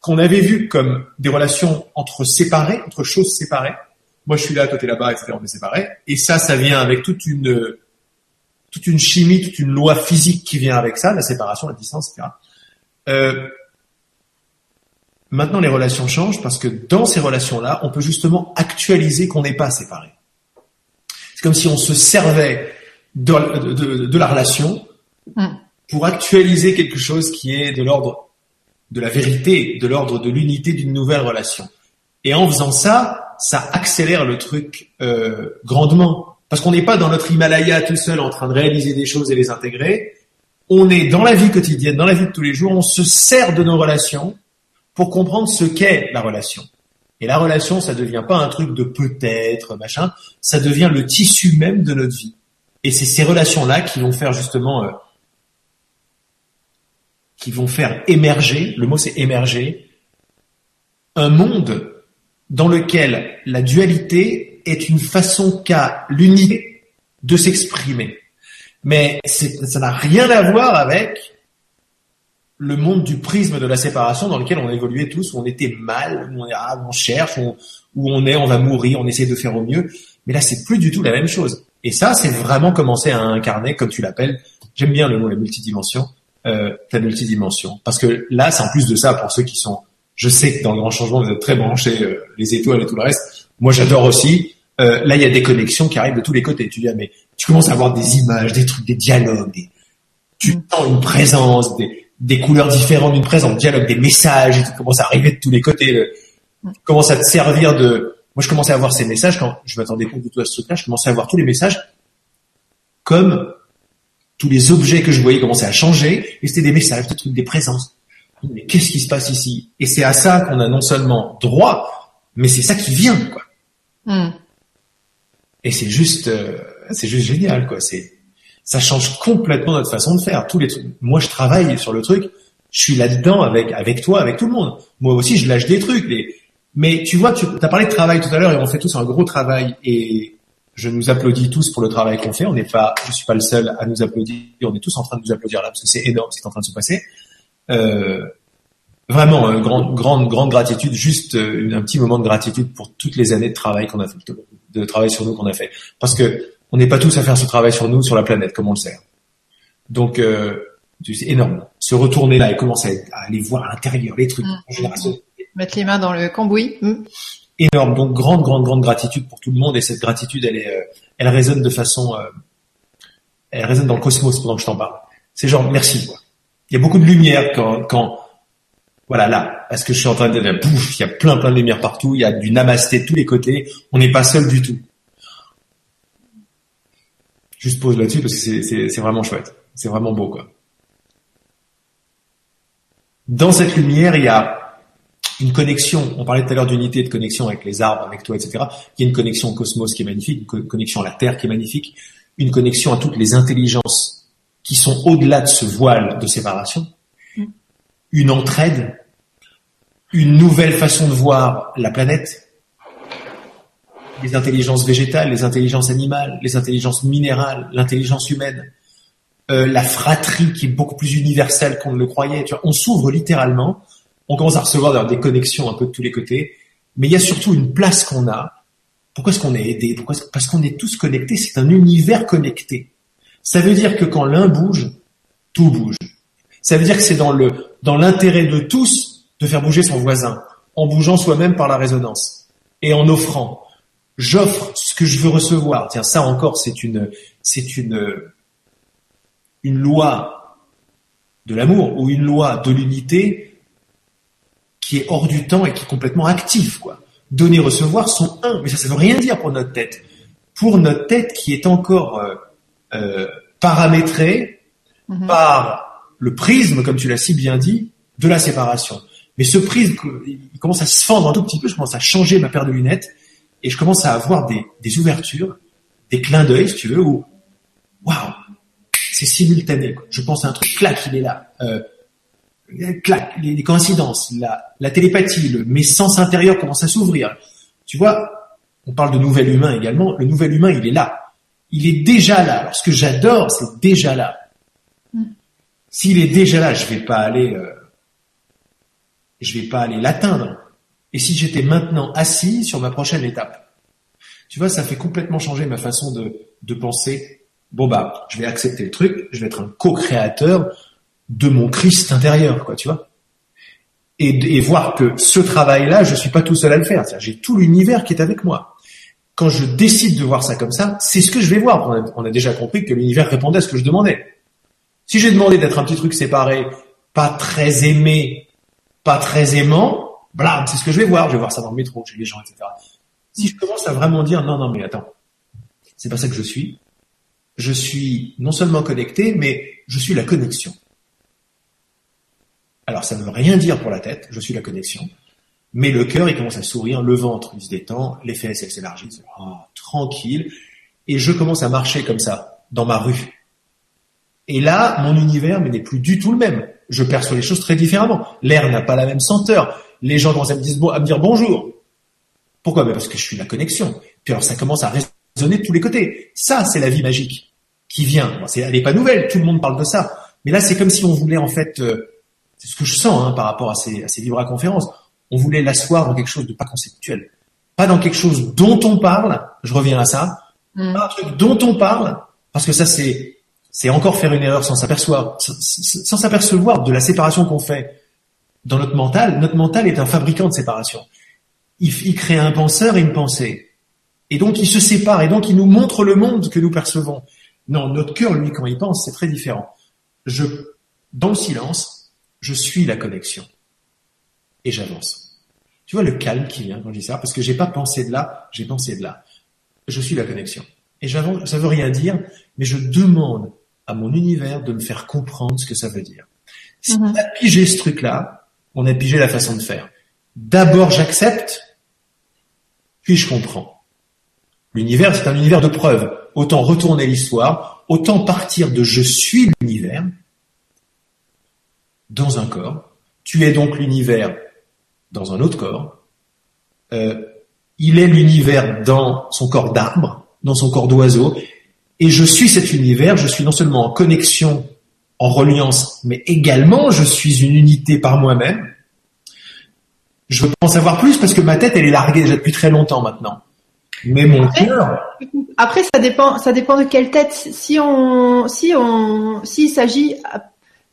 qu'on avait vu comme des relations entre séparées, entre choses séparées. Moi, je suis là, toi t'es là-bas, etc. On est séparés. Et ça, ça vient avec toute une toute une chimie, toute une loi physique qui vient avec ça, la séparation, la distance, etc. Euh, maintenant, les relations changent parce que dans ces relations-là, on peut justement actualiser qu'on n'est pas séparés. C'est comme si on se servait de, la relation mm. pour actualiser quelque chose qui est de l'ordre de la vérité, de l'ordre de l'unité d'une nouvelle relation. Et en faisant ça, ça accélère le truc euh, grandement. Parce qu'on n'est pas dans notre Himalaya tout seul en train de réaliser des choses et les intégrer. On est dans la vie quotidienne, dans la vie de tous les jours, on se sert de nos relations pour comprendre ce qu'est la relation. Et la relation, ça devient pas un truc de peut-être, machin, ça devient le tissu même de notre vie. Et c'est ces relations-là qui vont faire justement, euh, qui vont faire émerger, le mot c'est émerger, un monde dans lequel la dualité est une façon qu'a l'unité de s'exprimer. Mais ça n'a rien à voir avec le monde du prisme de la séparation dans lequel on évoluait tous, où on était mal, où on, ah, on cherche, où on est, on va mourir, on essaie de faire au mieux. Mais là, c'est plus du tout la même chose. Et ça, c'est vraiment commencer à incarner, comme tu l'appelles, j'aime bien le mot la multidimension, euh, ta multidimension. Parce que là, c'est en plus de ça, pour ceux qui sont, je sais que dans le grand changement, vous êtes très branchés, euh, les étoiles et tout le reste. Moi, j'adore aussi. Euh, là, il y a des connexions qui arrivent de tous les côtés. Tu dis, ah, mais tu commences à avoir des images, des trucs, des dialogues, tu mm. sens une présence, des, des couleurs différentes d'une présence, dialogue, des messages, et tu commences à arriver de tous les côtés. Tu commences à te servir de, moi, je commençais à voir ces messages quand je m'attendais pas du tout à ce truc-là. Je commençais à voir tous les messages comme tous les objets que je voyais commençaient à changer et c'était des messages, des trucs, des présences. Mais qu'est-ce qui se passe ici? Et c'est à ça qu'on a non seulement droit, mais c'est ça qui vient, quoi. Hmm. Et c'est juste, euh, c'est juste génial, quoi. C'est, ça change complètement notre façon de faire. Tous les trucs. Moi, je travaille sur le truc. Je suis là-dedans avec avec toi, avec tout le monde. Moi aussi, je lâche des trucs. Les, mais tu vois, tu as parlé de travail tout à l'heure et on fait tous un gros travail et je nous applaudis tous pour le travail qu'on fait. On n'est pas, je suis pas le seul à nous applaudir. On est tous en train de nous applaudir là parce que c'est énorme ce qui est en train de se passer. Euh, vraiment, une grande, grande, grande gratitude. Juste euh, un petit moment de gratitude pour toutes les années de travail qu'on a fait, de travail sur nous qu'on a fait. Parce que on n'est pas tous à faire ce travail sur nous, sur la planète, comme on le sait. Donc, euh, c'est énorme. Se retourner là et commencer à, aller voir à l'intérieur les trucs. Génération, Mettre les mains dans le cambouis. Hmm. Énorme. Donc grande, grande, grande gratitude pour tout le monde et cette gratitude, elle est, euh, elle résonne de façon, euh, elle résonne dans le cosmos pendant que je t'en parle. C'est genre merci. Quoi. Il y a beaucoup de lumière quand, voilà là, parce que je suis en train de dire, pouf, il y a plein, plein de lumière partout. Il y a du namasté de tous les côtés. On n'est pas seul du tout. Juste pause là-dessus parce que c'est vraiment chouette. C'est vraiment beau quoi. Dans cette lumière, il y a une connexion, on parlait tout à l'heure d'unité de connexion avec les arbres, avec toi, etc. Il y a une connexion au cosmos qui est magnifique, une connexion à la Terre qui est magnifique, une connexion à toutes les intelligences qui sont au-delà de ce voile de séparation. Mm. une entraide, une nouvelle façon de voir la planète, les intelligences végétales, les intelligences animales, les intelligences minérales, l'intelligence humaine, euh, la fratrie qui est beaucoup plus universelle qu'on ne le croyait. Tu vois, on s'ouvre littéralement, on commence à recevoir des connexions un peu de tous les côtés, mais il y a surtout une place qu'on a. Pourquoi est-ce qu'on est aidé? Pourquoi Parce qu'on est tous connectés. C'est un univers connecté. Ça veut dire que quand l'un bouge, tout bouge. Ça veut dire que c'est dans le dans l'intérêt de tous de faire bouger son voisin, en bougeant soi-même par la résonance et en offrant. J'offre ce que je veux recevoir. Tiens, ça encore, c'est une c'est une une loi de l'amour ou une loi de l'unité qui est hors du temps et qui est complètement active, quoi. Donner, recevoir sont un, mais ça, ça veut rien dire pour notre tête. Pour notre tête qui est encore euh, euh, paramétrée mhm. par le prisme, comme tu l'as si bien dit, de la séparation. Mais ce prisme, il commence à se fendre un tout petit peu, je commence à changer ma paire de lunettes et je commence à avoir des, des ouvertures, des clins d'œil, si tu veux, où, waouh, c'est simultané. Quoi. Je pense à un truc, clac, il est là. Euh, clac, les, coïncidences, la, la télépathie, le, mes sens intérieurs commencent à s'ouvrir. Tu vois, on parle de nouvel humain également. Le nouvel humain, il est là. Il est déjà là. Alors, ce que j'adore, c'est déjà là. Mm. S'il est déjà là, je vais pas aller, euh, je vais pas aller l'atteindre. Et si j'étais maintenant assis sur ma prochaine étape, tu vois, ça fait complètement changer ma façon de, de penser bon bah, je vais accepter le truc, je vais être un co-créateur de mon Christ intérieur, quoi, tu vois. Et, et voir que ce travail-là, je suis pas tout seul à le faire. J'ai tout l'univers qui est avec moi. Quand je décide de voir ça comme ça, c'est ce que je vais voir. On a, déjà compris que l'univers répondait à ce que je demandais. Si j'ai demandé d'être un petit truc séparé, pas très aimé, pas très aimant, blam, c'est ce que je vais voir. Je vais voir ça dans le métro, chez les gens, etc. Si je commence à vraiment dire non, non, mais attends, c'est pas ça que je suis, je suis non seulement connecté, mais je suis la connexion. Alors ça ne veut rien dire pour la tête, je suis la connexion, mais le cœur il commence à sourire, le ventre il se détend, les fesses elles s'élargissent, oh, tranquille, et je commence à marcher comme ça dans ma rue. Et là, mon univers n'est plus du tout le même. Je perçois les choses très différemment. L'air n'a pas la même senteur. Les gens commencent à me dire, bonjour. Pourquoi? Ben Parce que je suis la connexion. Puis alors ça commence à résonner de tous les côtés. Ça, c'est la vie magique qui vient. elle n'est pas nouvelle, tout le monde parle de ça. Mais là, c'est comme si on voulait en fait, euh, c'est ce que je sens hein, par rapport à ces, à ces à conférences, on voulait l'asseoir dans quelque chose de pas conceptuel, pas dans quelque chose dont on parle. Je reviens à ça, mm. pas un truc dont on parle, parce que ça c'est c'est encore faire une erreur sans s'apercevoir, sans s'apercevoir de la séparation qu'on fait dans notre mental. Notre mental est un fabricant de séparation. Il, il crée un penseur et une pensée. Et donc il se sépare, et donc il nous montre le monde que nous percevons. Non, notre cœur, lui, quand il pense, c'est très différent. Je, dans le silence, je suis la connexion. Et j'avance. Tu vois le calme qui vient quand je dis ça, parce que j'ai pas pensé de là, j'ai pensé de là. Je suis la connexion. Et j'avance, ça veut rien dire, mais je demande à mon univers de me faire comprendre ce que ça veut dire. Si on a pigé ce truc-là, on a pigé la façon de faire. D'abord, j'accepte, puis je comprends. L'univers, c'est un univers de preuves autant retourner l'histoire, autant partir de je suis l'univers dans un corps. Tu es donc l'univers dans un autre corps. Euh, il est l'univers dans son corps d'arbre, dans son corps d'oiseau. Et je suis cet univers, je suis non seulement en connexion, en reliance, mais également je suis une unité par moi-même. Je veux en savoir plus parce que ma tête, elle est larguée déjà depuis très longtemps maintenant. Mais mon cœur. Après, ça dépend, ça dépend de quelle tête. Si on, si on, s'il s'agit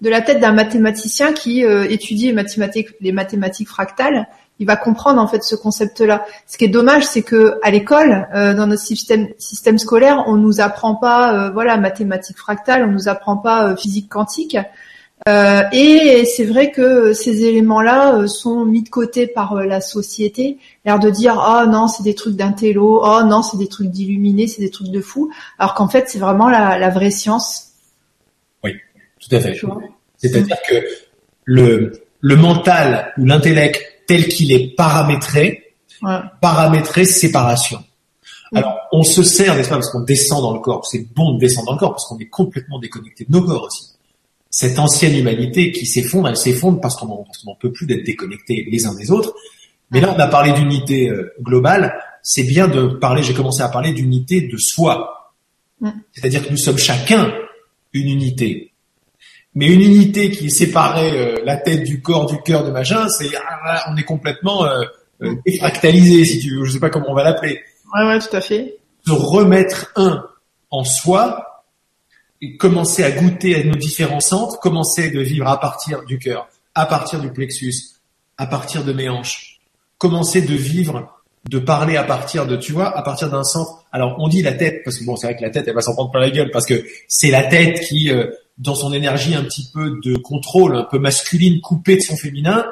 de la tête d'un mathématicien qui euh, étudie les mathématiques, les mathématiques fractales, il va comprendre en fait ce concept-là. Ce qui est dommage, c'est que à l'école, euh, dans notre système, système scolaire, on nous apprend pas, euh, voilà, mathématiques fractales, on nous apprend pas physique quantique. Euh, et c'est vrai que ces éléments-là euh, sont mis de côté par euh, la société, l'air de dire oh non c'est des trucs d'intello, oh non c'est des trucs d'illuminés, c'est des trucs de fou, alors qu'en fait c'est vraiment la, vraie science. Tout à fait. C'est-à-dire que le le mental ou l'intellect tel qu'il est paramétré, paramétré séparation. Alors, on se sert, n'est-ce pas, parce qu'on descend dans le corps. C'est bon de descendre dans le corps parce qu'on est complètement déconnecté de nos corps aussi cette ancienne humanité qui s'effondre, elle s'effondre parce qu'on n'en peut plus d'être déconnectés les uns des autres. Mais là, on a parlé d'unité euh, globale. C'est bien de parler, j'ai commencé à parler d'unité de soi. Mm. C'est-à-dire que nous sommes chacun une unité. Mais une unité qui séparait euh, la tête du corps, du cœur, de machin, c'est ah, on est complètement euh, euh défractalisé, si tu veux. Je sais pas comment on va l'appeler. Ouais, ouais, tout à fait. Se remettre un en soi, commencer à goûter à nos différents centres, commencer de vivre à partir du cœur, à partir du plexus, à partir de mes hanches, commencer de vivre, de parler à partir de, tu vois, à partir d'un centre. Alors on dit la tête parce que bon, c'est vrai que la tête, elle va s'en prendre plein la gueule parce que c'est la tête qui, euh, dans son énergie un petit peu de contrôle, un peu masculine, coupée de son féminin,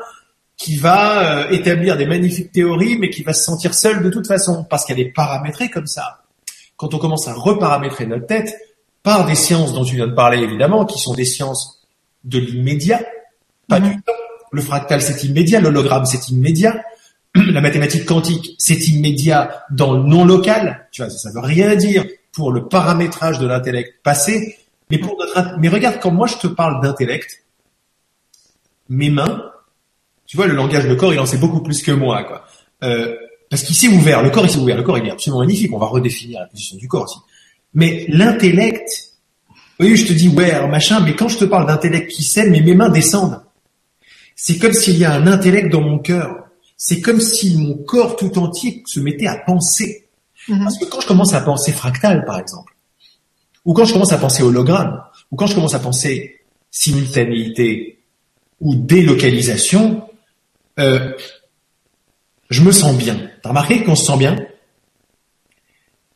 qui va euh, établir des magnifiques théories, mais qui va se sentir seule de toute façon parce qu'elle est paramétrée comme ça. Quand on commence à reparamétrer notre tête, par des sciences dont tu viens de parler évidemment, qui sont des sciences de l'immédiat, pas du temps. Le fractal c'est immédiat, l'hologramme c'est immédiat, (clears throat) la mathématique quantique c'est immédiat dans le non local. Tu vois, ça, ne veut rien dire pour le paramétrage de l'intellect passé, mais pour notre, mais regarde quand moi je te parle d'intellect, mes mains, tu vois, le langage, le corps, il en sait beaucoup plus que moi, quoi. Euh, parce qu'il s'est ouvert, le corps il s'est ouvert, le corps il est absolument magnifique. On va redéfinir la position du corps aussi. Mais l'intellect, oui, je te dis ouais, machin, mais quand je te parle d'intellect qui sait, mais mes mains descendent. C'est comme s'il y a un intellect dans mon cœur. C'est comme si mon corps tout entier se mettait à penser. Mhm. Parce que quand je commence à penser fractal, par exemple, ou quand je commence à penser hologramme, ou quand je commence à penser simultanéité ou délocalisation, euh, je me sens bien. T'as remarqué qu'on se sent bien?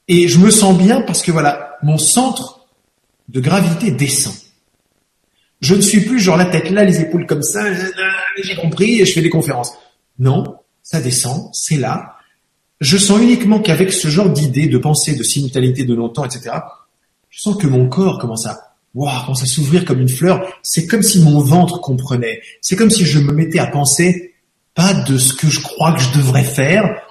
Et je me sens bien parce que voilà, mon centre de gravité descend. Je ne suis plus genre la tête là, les épaules comme ça, j'ai compris et je fais des conférences. Non, ça descend, c'est là. Je sens uniquement qu'avec ce genre d'idée, de pensée, de simultanéité, de longtemps, etc., je sens que mon corps commence à, wow, commence à s'ouvrir comme une fleur. C'est comme si mon ventre comprenait. C'est comme si je me mettais à penser pas de ce que je crois que je devrais faire,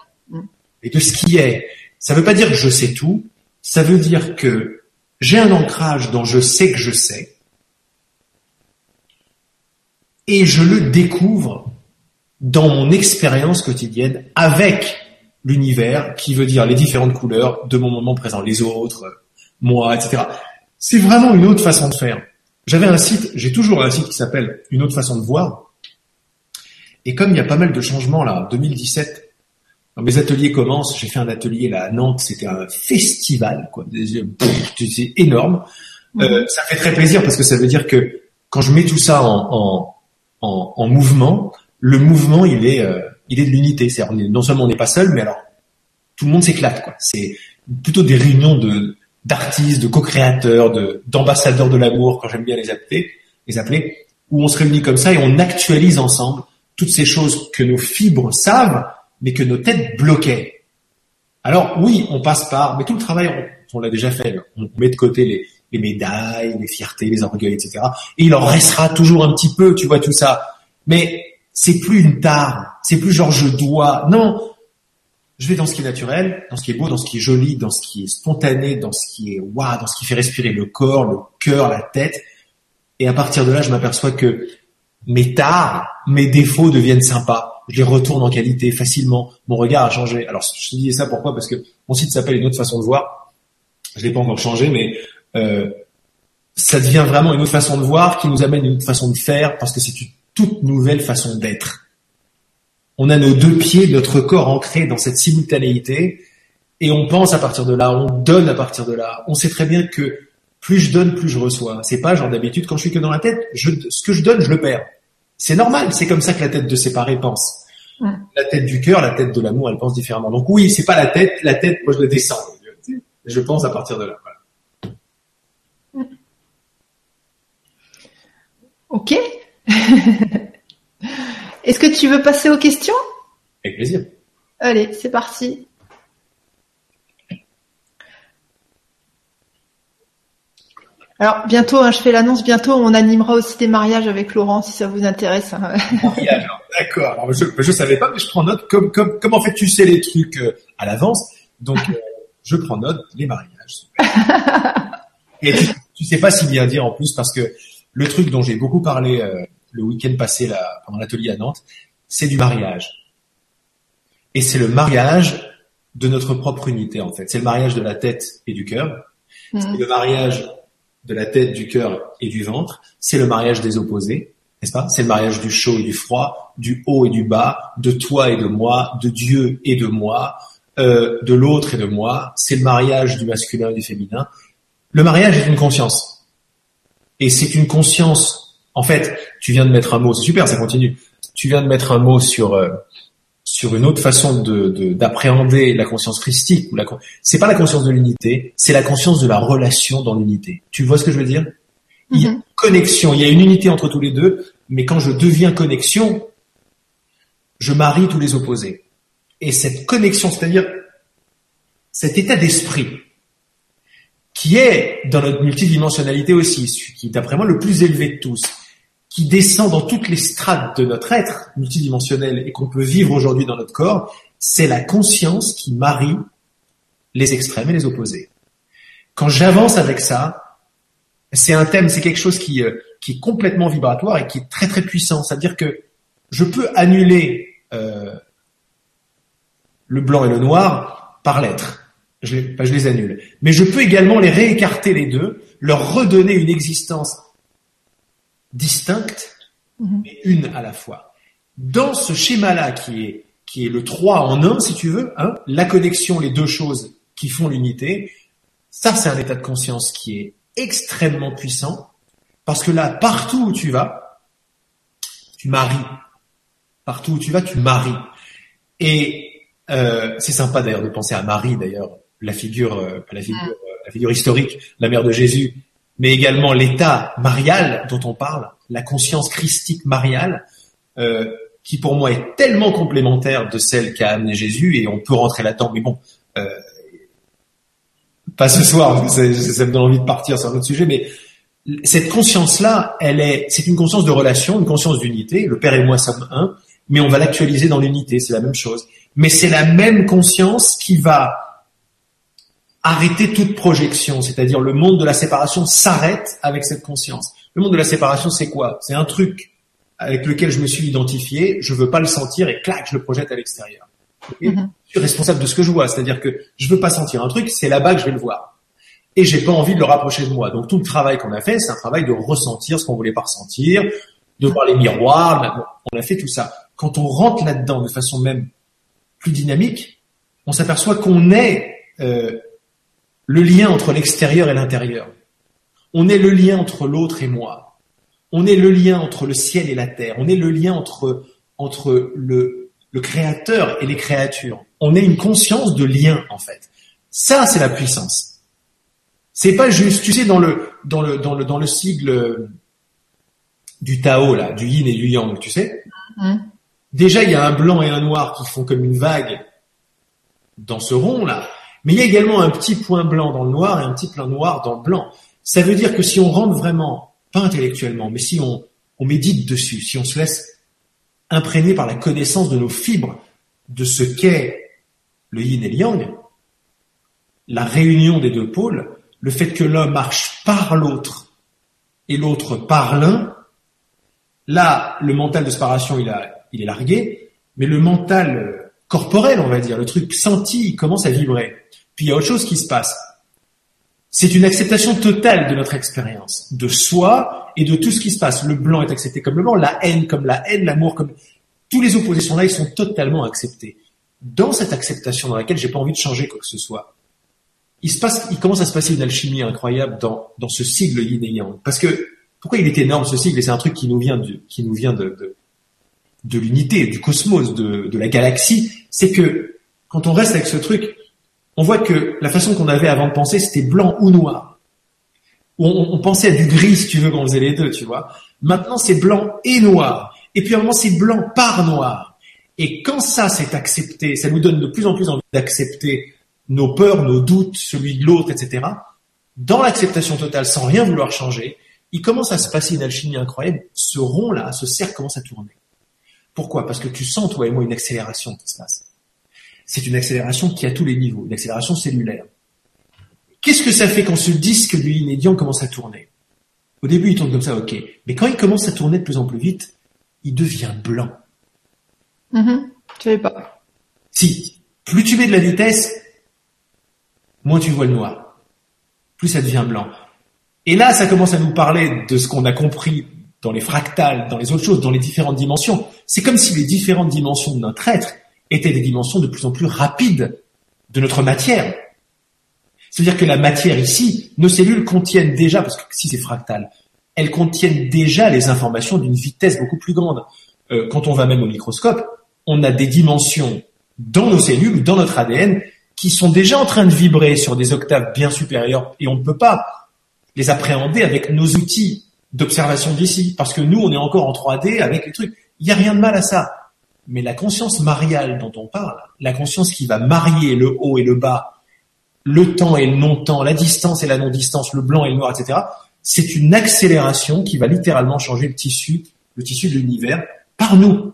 mais de ce qui est. Ça ne veut pas dire que je sais tout, ça veut dire que j'ai un ancrage dans je sais que je sais, et je le découvre dans mon expérience quotidienne avec l'univers, qui veut dire les différentes couleurs de mon moment présent, les autres, moi, etc. C'est vraiment une autre façon de faire. J'avais un site, j'ai toujours un site qui s'appelle Une autre façon de voir. Et comme il y a pas mal de changements là, 2017, mes ateliers commencent. J'ai fait un atelier là à Nantes, c'était un festival, quoi. C'est énorme. Euh, ça fait très plaisir parce que ça veut dire que quand je mets tout ça en, en, en, mouvement, le mouvement il est euh, il est de l'unité. C'est non seulement on n'est pas seul, mais alors tout le monde s'éclate, quoi. C'est plutôt des réunions de d'artistes, de co-créateurs, de d'ambassadeurs de l'amour, quand j'aime bien les appeler, les appeler, où on se réunit comme ça et on actualise ensemble toutes ces choses que nos fibres savent mais que nos têtes bloquaient. Alors oui, on passe par, mais tout le travail, on, l'a déjà fait. On met de côté les, les médailles, les fiertés, les orgueils, etc. Et il en restera toujours un petit peu, tu vois, tout ça. Mais c'est plus une tare, c'est plus genre je dois. Non, je vais dans ce qui est naturel, dans ce qui est beau, dans ce qui est joli, dans ce qui est spontané, dans ce qui est waouh, dans ce qui fait respirer le corps, le cœur, la tête. Et à partir de là, je m'aperçois que mes tares, mes défauts deviennent sympas je les retourne en qualité facilement. Mon regard a changé. Alors je disais ça pourquoi? Parce que mon site s'appelle une autre façon de voir. Je l'ai pas encore changé, mais euh, ça devient vraiment une autre façon de voir qui nous amène une autre façon de faire parce que c'est une toute nouvelle façon d'être. On a nos deux pieds, notre corps ancré dans cette simultanéité et on pense à partir de là, on donne à partir de là. On sait très bien que plus je donne, plus je reçois. C'est pas genre d'habitude quand je suis que dans la tête, je, ce que je donne, je le perds. C'est normal, c'est comme ça que la tête de séparé pense. La tête du cœur, la tête de l'amour, elle pense différemment. Donc oui, c'est pas la tête, la tête, moi je la descends. Je pense à partir de là. Ok. (laughs) Est-ce que tu veux passer aux questions? Avec plaisir. Allez, c'est parti. Alors bientôt, hein, je fais l'annonce, bientôt on animera aussi des mariages avec Laurent si ça vous intéresse. Hein. Mariage, d'accord. Je, je savais pas, mais je prends note. Comme, comme, comme en fait tu sais les trucs euh, à l'avance, donc euh, je prends note les mariages. (laughs) Et tu, tu sais pas si bien dire en plus parce que le truc dont j'ai beaucoup parlé euh, le week-end passé là, pendant l'atelier à Nantes, c'est du mariage. Et c'est le mariage de notre propre unité en fait. C'est le mariage de la tête et du cœur. C'est mmh. le mariage de la tête, du cœur et du ventre. C'est le mariage des opposés, n'est-ce pas? C'est le mariage du chaud et du froid, du haut et du bas, de toi et de moi, de Dieu et de moi, euh, de l'autre et de moi. C'est le mariage du masculin et du féminin. Le mariage est une conscience. Et c'est une conscience. En fait, tu viens de mettre un mot, c'est super, ça continue. Tu viens de mettre un mot sur euh, sur une autre façon de d'appréhender la conscience christique ou la c'est pas la conscience de l'unité, c'est la conscience de la relation dans l'unité. Tu vois ce que je veux dire? Il y a une mm-hmm. connexion, il y a une unité entre tous les deux, mais quand je deviens connexion, je marie tous les opposés. Et cette connexion, c'est-à-dire cet état d'esprit qui est dans notre multidimensionnalité aussi, qui est d'après moi le plus élevé de tous, qui descend dans toutes les strates de notre être multidimensionnel et qu'on peut vivre aujourd'hui dans notre corps, c'est la conscience qui marie les extrêmes et les opposés. Quand j'avance avec ça, c'est un thème, c'est quelque chose qui, euh, qui est complètement vibratoire et qui est très très puissant. C'est-à-dire que je peux annuler euh, le blanc et le noir par l'être. Je, je les annule. Mais je peux également les réécarter les deux, leur redonner une existence distinctes, mhm. mais une à la fois. Dans ce schéma-là qui est, qui est le 3 en 1, si tu veux, hein, la connexion, les deux choses qui font l'unité, ça c'est un état de conscience qui est extrêmement puissant, parce que là, partout où tu vas, tu maries. Partout où tu vas, tu maries. Et euh, c'est sympa d'ailleurs de penser à Marie, d'ailleurs, la figure, euh, la figure, euh, la figure historique, la mère de Jésus, mais également l'état marial dont on parle, la conscience christique mariale, euh, qui pour moi est tellement complémentaire de celle qu'a amené Jésus, et on peut rentrer là-dedans, mais bon, euh, pas ce soir, ça, ça, me donne envie de partir sur un autre sujet, mais cette conscience-là, elle est, c'est une conscience de relation, une conscience d'unité. Le Père et moi sommes un, mais on va l'actualiser dans l'unité, c'est la même chose. Mais c'est la même conscience qui va arrêter toute projection, c'est-à-dire le monde de la séparation s'arrête avec cette conscience. Le monde de la séparation, c'est quoi? C'est un truc avec lequel je me suis identifié, je veux pas le sentir et clac, je le projette à l'extérieur. Mm-hmm. Je suis responsable de ce que je vois, c'est-à-dire que je veux pas sentir un truc, c'est là-bas que je vais le voir. Et j'ai pas envie de le rapprocher de moi. Donc tout le travail qu'on a fait, c'est un travail de ressentir ce qu'on voulait pas ressentir, de voir les miroirs, on a fait tout ça. Quand on rentre là-dedans de façon même plus dynamique, on s'aperçoit qu'on est euh, le lien entre l'extérieur et l'intérieur. On est le lien entre l'autre et moi. On est le lien entre le ciel et la terre. On est le lien entre, entre le, le créateur et les créatures. On est une conscience de lien, en fait. Ça, c'est la puissance. C'est pas juste, tu sais, dans le, dans le, dans le, dans le sigle du Tao, là, du yin et du yang, tu sais. Mm-hmm. Déjà, il y a un blanc et un noir qui font comme une vague dans ce rond, là. Mais il y a également un petit point blanc dans le noir et un petit point noir dans le blanc. Ça veut dire que si on rentre vraiment, pas intellectuellement, mais si on, on médite dessus, si on se laisse imprégner par la connaissance de nos fibres de ce qu'est le yin et le yang, la réunion des deux pôles, le fait que l'un marche par l'autre et l'autre par l'un, là, le mental de séparation, il, est largué, mais le mental corporel, on va dire, le truc senti, il commence à vibrer. Puis il y a autre chose qui se passe. C'est une acceptation totale de notre expérience, de soi et de tout ce qui se passe. Le blanc est accepté comme le blanc, la haine comme la haine, l'amour comme... Tous les opposés sont là, ils sont totalement acceptés. Dans cette acceptation dans laquelle j'ai pas envie de changer quoi que ce soit, il se passe, il commence à se passer une alchimie incroyable dans, dans ce sigle yin et yang. Parce que, pourquoi il est énorme ce sigle? Et c'est un truc qui nous vient de, qui nous vient de, de, de l'unité, du cosmos, de, de la galaxie. C'est que, quand on reste avec ce truc, on voit que la façon qu'on avait avant de penser, c'était blanc ou noir. On, pensait à du gris, si tu veux, quand on faisait les deux, tu vois. Maintenant, c'est blanc et noir. Et puis à un moment, c'est blanc par noir. Et quand ça s'est accepté, ça nous donne de plus en plus envie d'accepter nos peurs, nos doutes, celui de l'autre, etc. Dans l'acceptation totale, sans rien vouloir changer, il commence à se passer une alchimie incroyable. Ce rond-là, ce cercle commence à tourner. Pourquoi? Parce que tu sens, toi et moi, une accélération qui se passe c'est une accélération qui a tous les niveaux, une accélération cellulaire. Qu'est-ce que ça fait quand ce disque du yin commence à tourner? Au début, il tourne comme ça, ok. Mais quand il commence à tourner de plus en plus vite, il devient blanc. Mm Tu savais pas. Si. Plus tu mets de la vitesse, moins tu vois le noir. Plus ça devient blanc. Et là, ça commence à nous parler de ce qu'on a compris dans les fractales, dans les autres choses, dans les différentes dimensions. C'est comme si les différentes dimensions de notre être étaient des dimensions de plus en plus rapides de notre matière. C'est-à-dire que la matière ici, nos cellules contiennent déjà, parce que si c'est fractal, elles contiennent déjà les informations d'une vitesse beaucoup plus grande. Euh, quand on va même au microscope, on a des dimensions dans nos cellules, dans notre ADN, qui sont déjà en train de vibrer sur des octaves bien supérieures, et on ne peut pas les appréhender avec nos outils d'observation d'ici, parce que nous, on est encore en 3D avec les trucs. Il n'y a rien de mal à ça. Mais la conscience mariale dont on parle, la conscience qui va marier le haut et le bas, le temps et le non-temps, la distance et la non-distance, le blanc et le noir, etc., c'est une accélération qui va littéralement changer le tissu, le tissu de l'univers, par nous.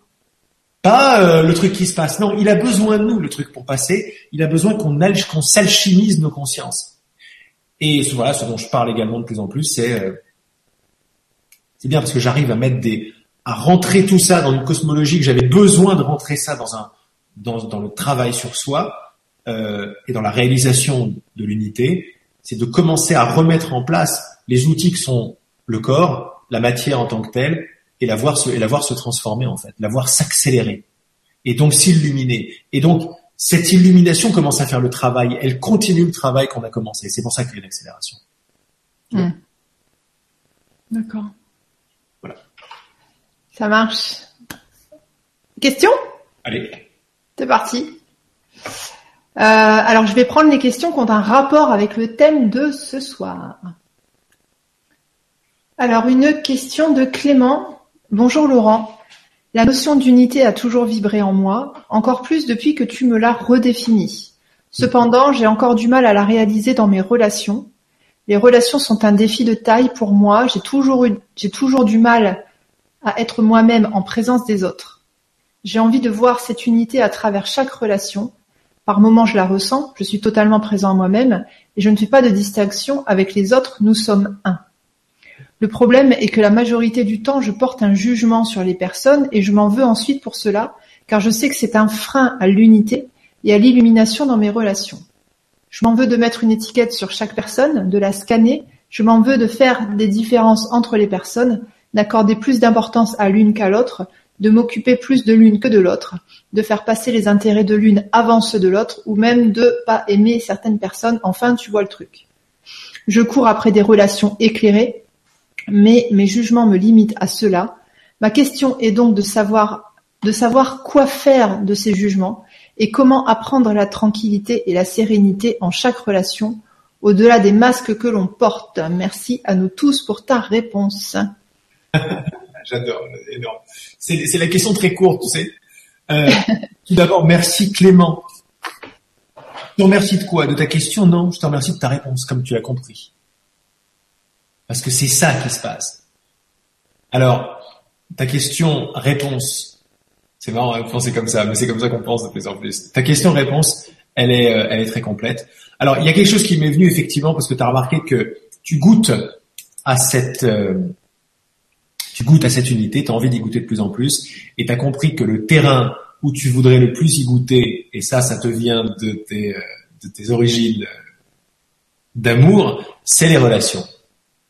Pas euh, le truc qui se passe. Non, il a besoin de nous, le truc, pour passer. Il a besoin qu'on qu'on s'alchimise nos consciences. Et voilà, ce dont je parle également de plus en plus, c'est euh, c'est bien parce que j'arrive à mettre des, à rentrer tout ça dans une cosmologie que j'avais besoin de rentrer ça dans un, dans, dans le travail sur soi euh, et dans la réalisation de l'unité, c'est de commencer à remettre en place les outils que sont le corps, la matière en tant que telle, et la voir se, et la voir se transformer en fait, la voir s'accélérer, et donc s'illuminer. Et donc cette illumination commence à faire le travail, elle continue le travail qu'on a commencé. C'est pour ça qu'il y a une accélération. Hmm. D'accord. Ça marche. Question? Allez. C'est parti. Euh, alors, je vais prendre les questions qui ont un rapport avec le thème de ce soir. Alors, une question de Clément. Bonjour Laurent. La notion d'unité a toujours vibré en moi, encore plus depuis que tu me l'as redéfinie. Cependant, j'ai encore du mal à la réaliser dans mes relations. Les relations sont un défi de taille pour moi. J'ai toujours eu, j'ai toujours du mal à être moi-même en présence des autres. J'ai envie de voir cette unité à travers chaque relation. Par moments, je la ressens, je suis totalement présent à moi-même et je ne fais pas de distinction avec les autres, nous sommes un. Le problème est que la majorité du temps, je porte un jugement sur les personnes et je m'en veux ensuite pour cela, car je sais que c'est un frein à l'unité et à l'illumination dans mes relations. Je m'en veux de mettre une étiquette sur chaque personne, de la scanner, je m'en veux de faire des différences entre les personnes, d'accorder plus d'importance à l'une qu'à l'autre, de m'occuper plus de l'une que de l'autre, de faire passer les intérêts de l'une avant ceux de l'autre, ou même de pas aimer certaines personnes, enfin tu vois le truc. Je cours après des relations éclairées, mais mes jugements me limitent à cela. Ma question est donc de savoir, de savoir quoi faire de ces jugements et comment apprendre la tranquillité et la sérénité en chaque relation, au-delà des masques que l'on porte. Merci à nous tous pour ta réponse. (laughs) J'adore, énorme. C'est la question très courte, tu sais. Euh, (laughs) tout d'abord, merci Clément. Je te remercie de quoi? De ta question? Non, je te remercie de ta réponse, comme tu l'as compris. Parce que c'est ça qui se passe. Alors, ta question, réponse. C'est marrant de penser comme ça, mais c'est comme ça qu'on pense de plus en plus. Ta question, réponse, elle est, euh, elle est très complète. Alors, il y a quelque chose qui m'est venu effectivement parce que tu as remarqué que tu goûtes à cette, euh, tu goûtes à cette unité, tu as envie d'y goûter de plus en plus, et tu as compris que le terrain où tu voudrais le plus y goûter, et ça, ça te vient de tes, euh, origines euh, d'amour, c'est les relations.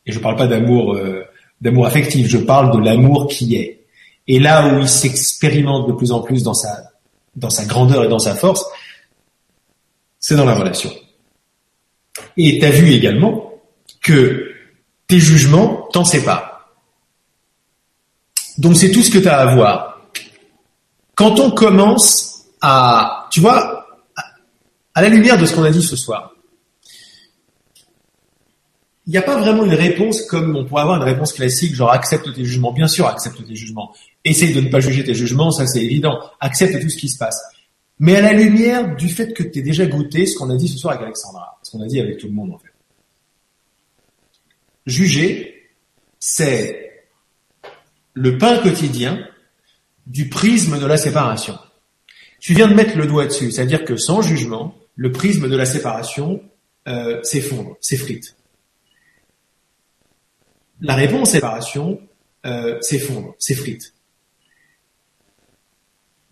Et je parle pas d'amour euh, d'amour affectif, je parle de l'amour qui est. Et là où il s'expérimente de plus en plus dans sa dans sa grandeur et dans sa force, c'est dans la relation. Et tu as vu également que tes jugements t'en séparent. Donc c'est tout ce que tu as à voir. Quand on commence à, tu vois, à la lumière de ce qu'on a dit ce soir, il n'y a pas vraiment une réponse comme on pourrait avoir une réponse classique, genre accepte tes jugements. Bien sûr, accepte tes jugements. Essaye de ne pas juger tes jugements, ça c'est évident. Accepte tout ce qui se passe. Mais à la lumière du fait que tu aies déjà goûté ce qu'on a dit ce soir avec Alexandra, ce qu'on a dit avec tout le monde en fait. Juger, c'est le pain quotidien du prisme de la séparation. Tu viens de mettre le doigt dessus, c'est-à-dire que sans jugement, le prisme de la séparation euh, s'effondre, s'effrite. La réponse séparation euh, s'effondre, s'effrite.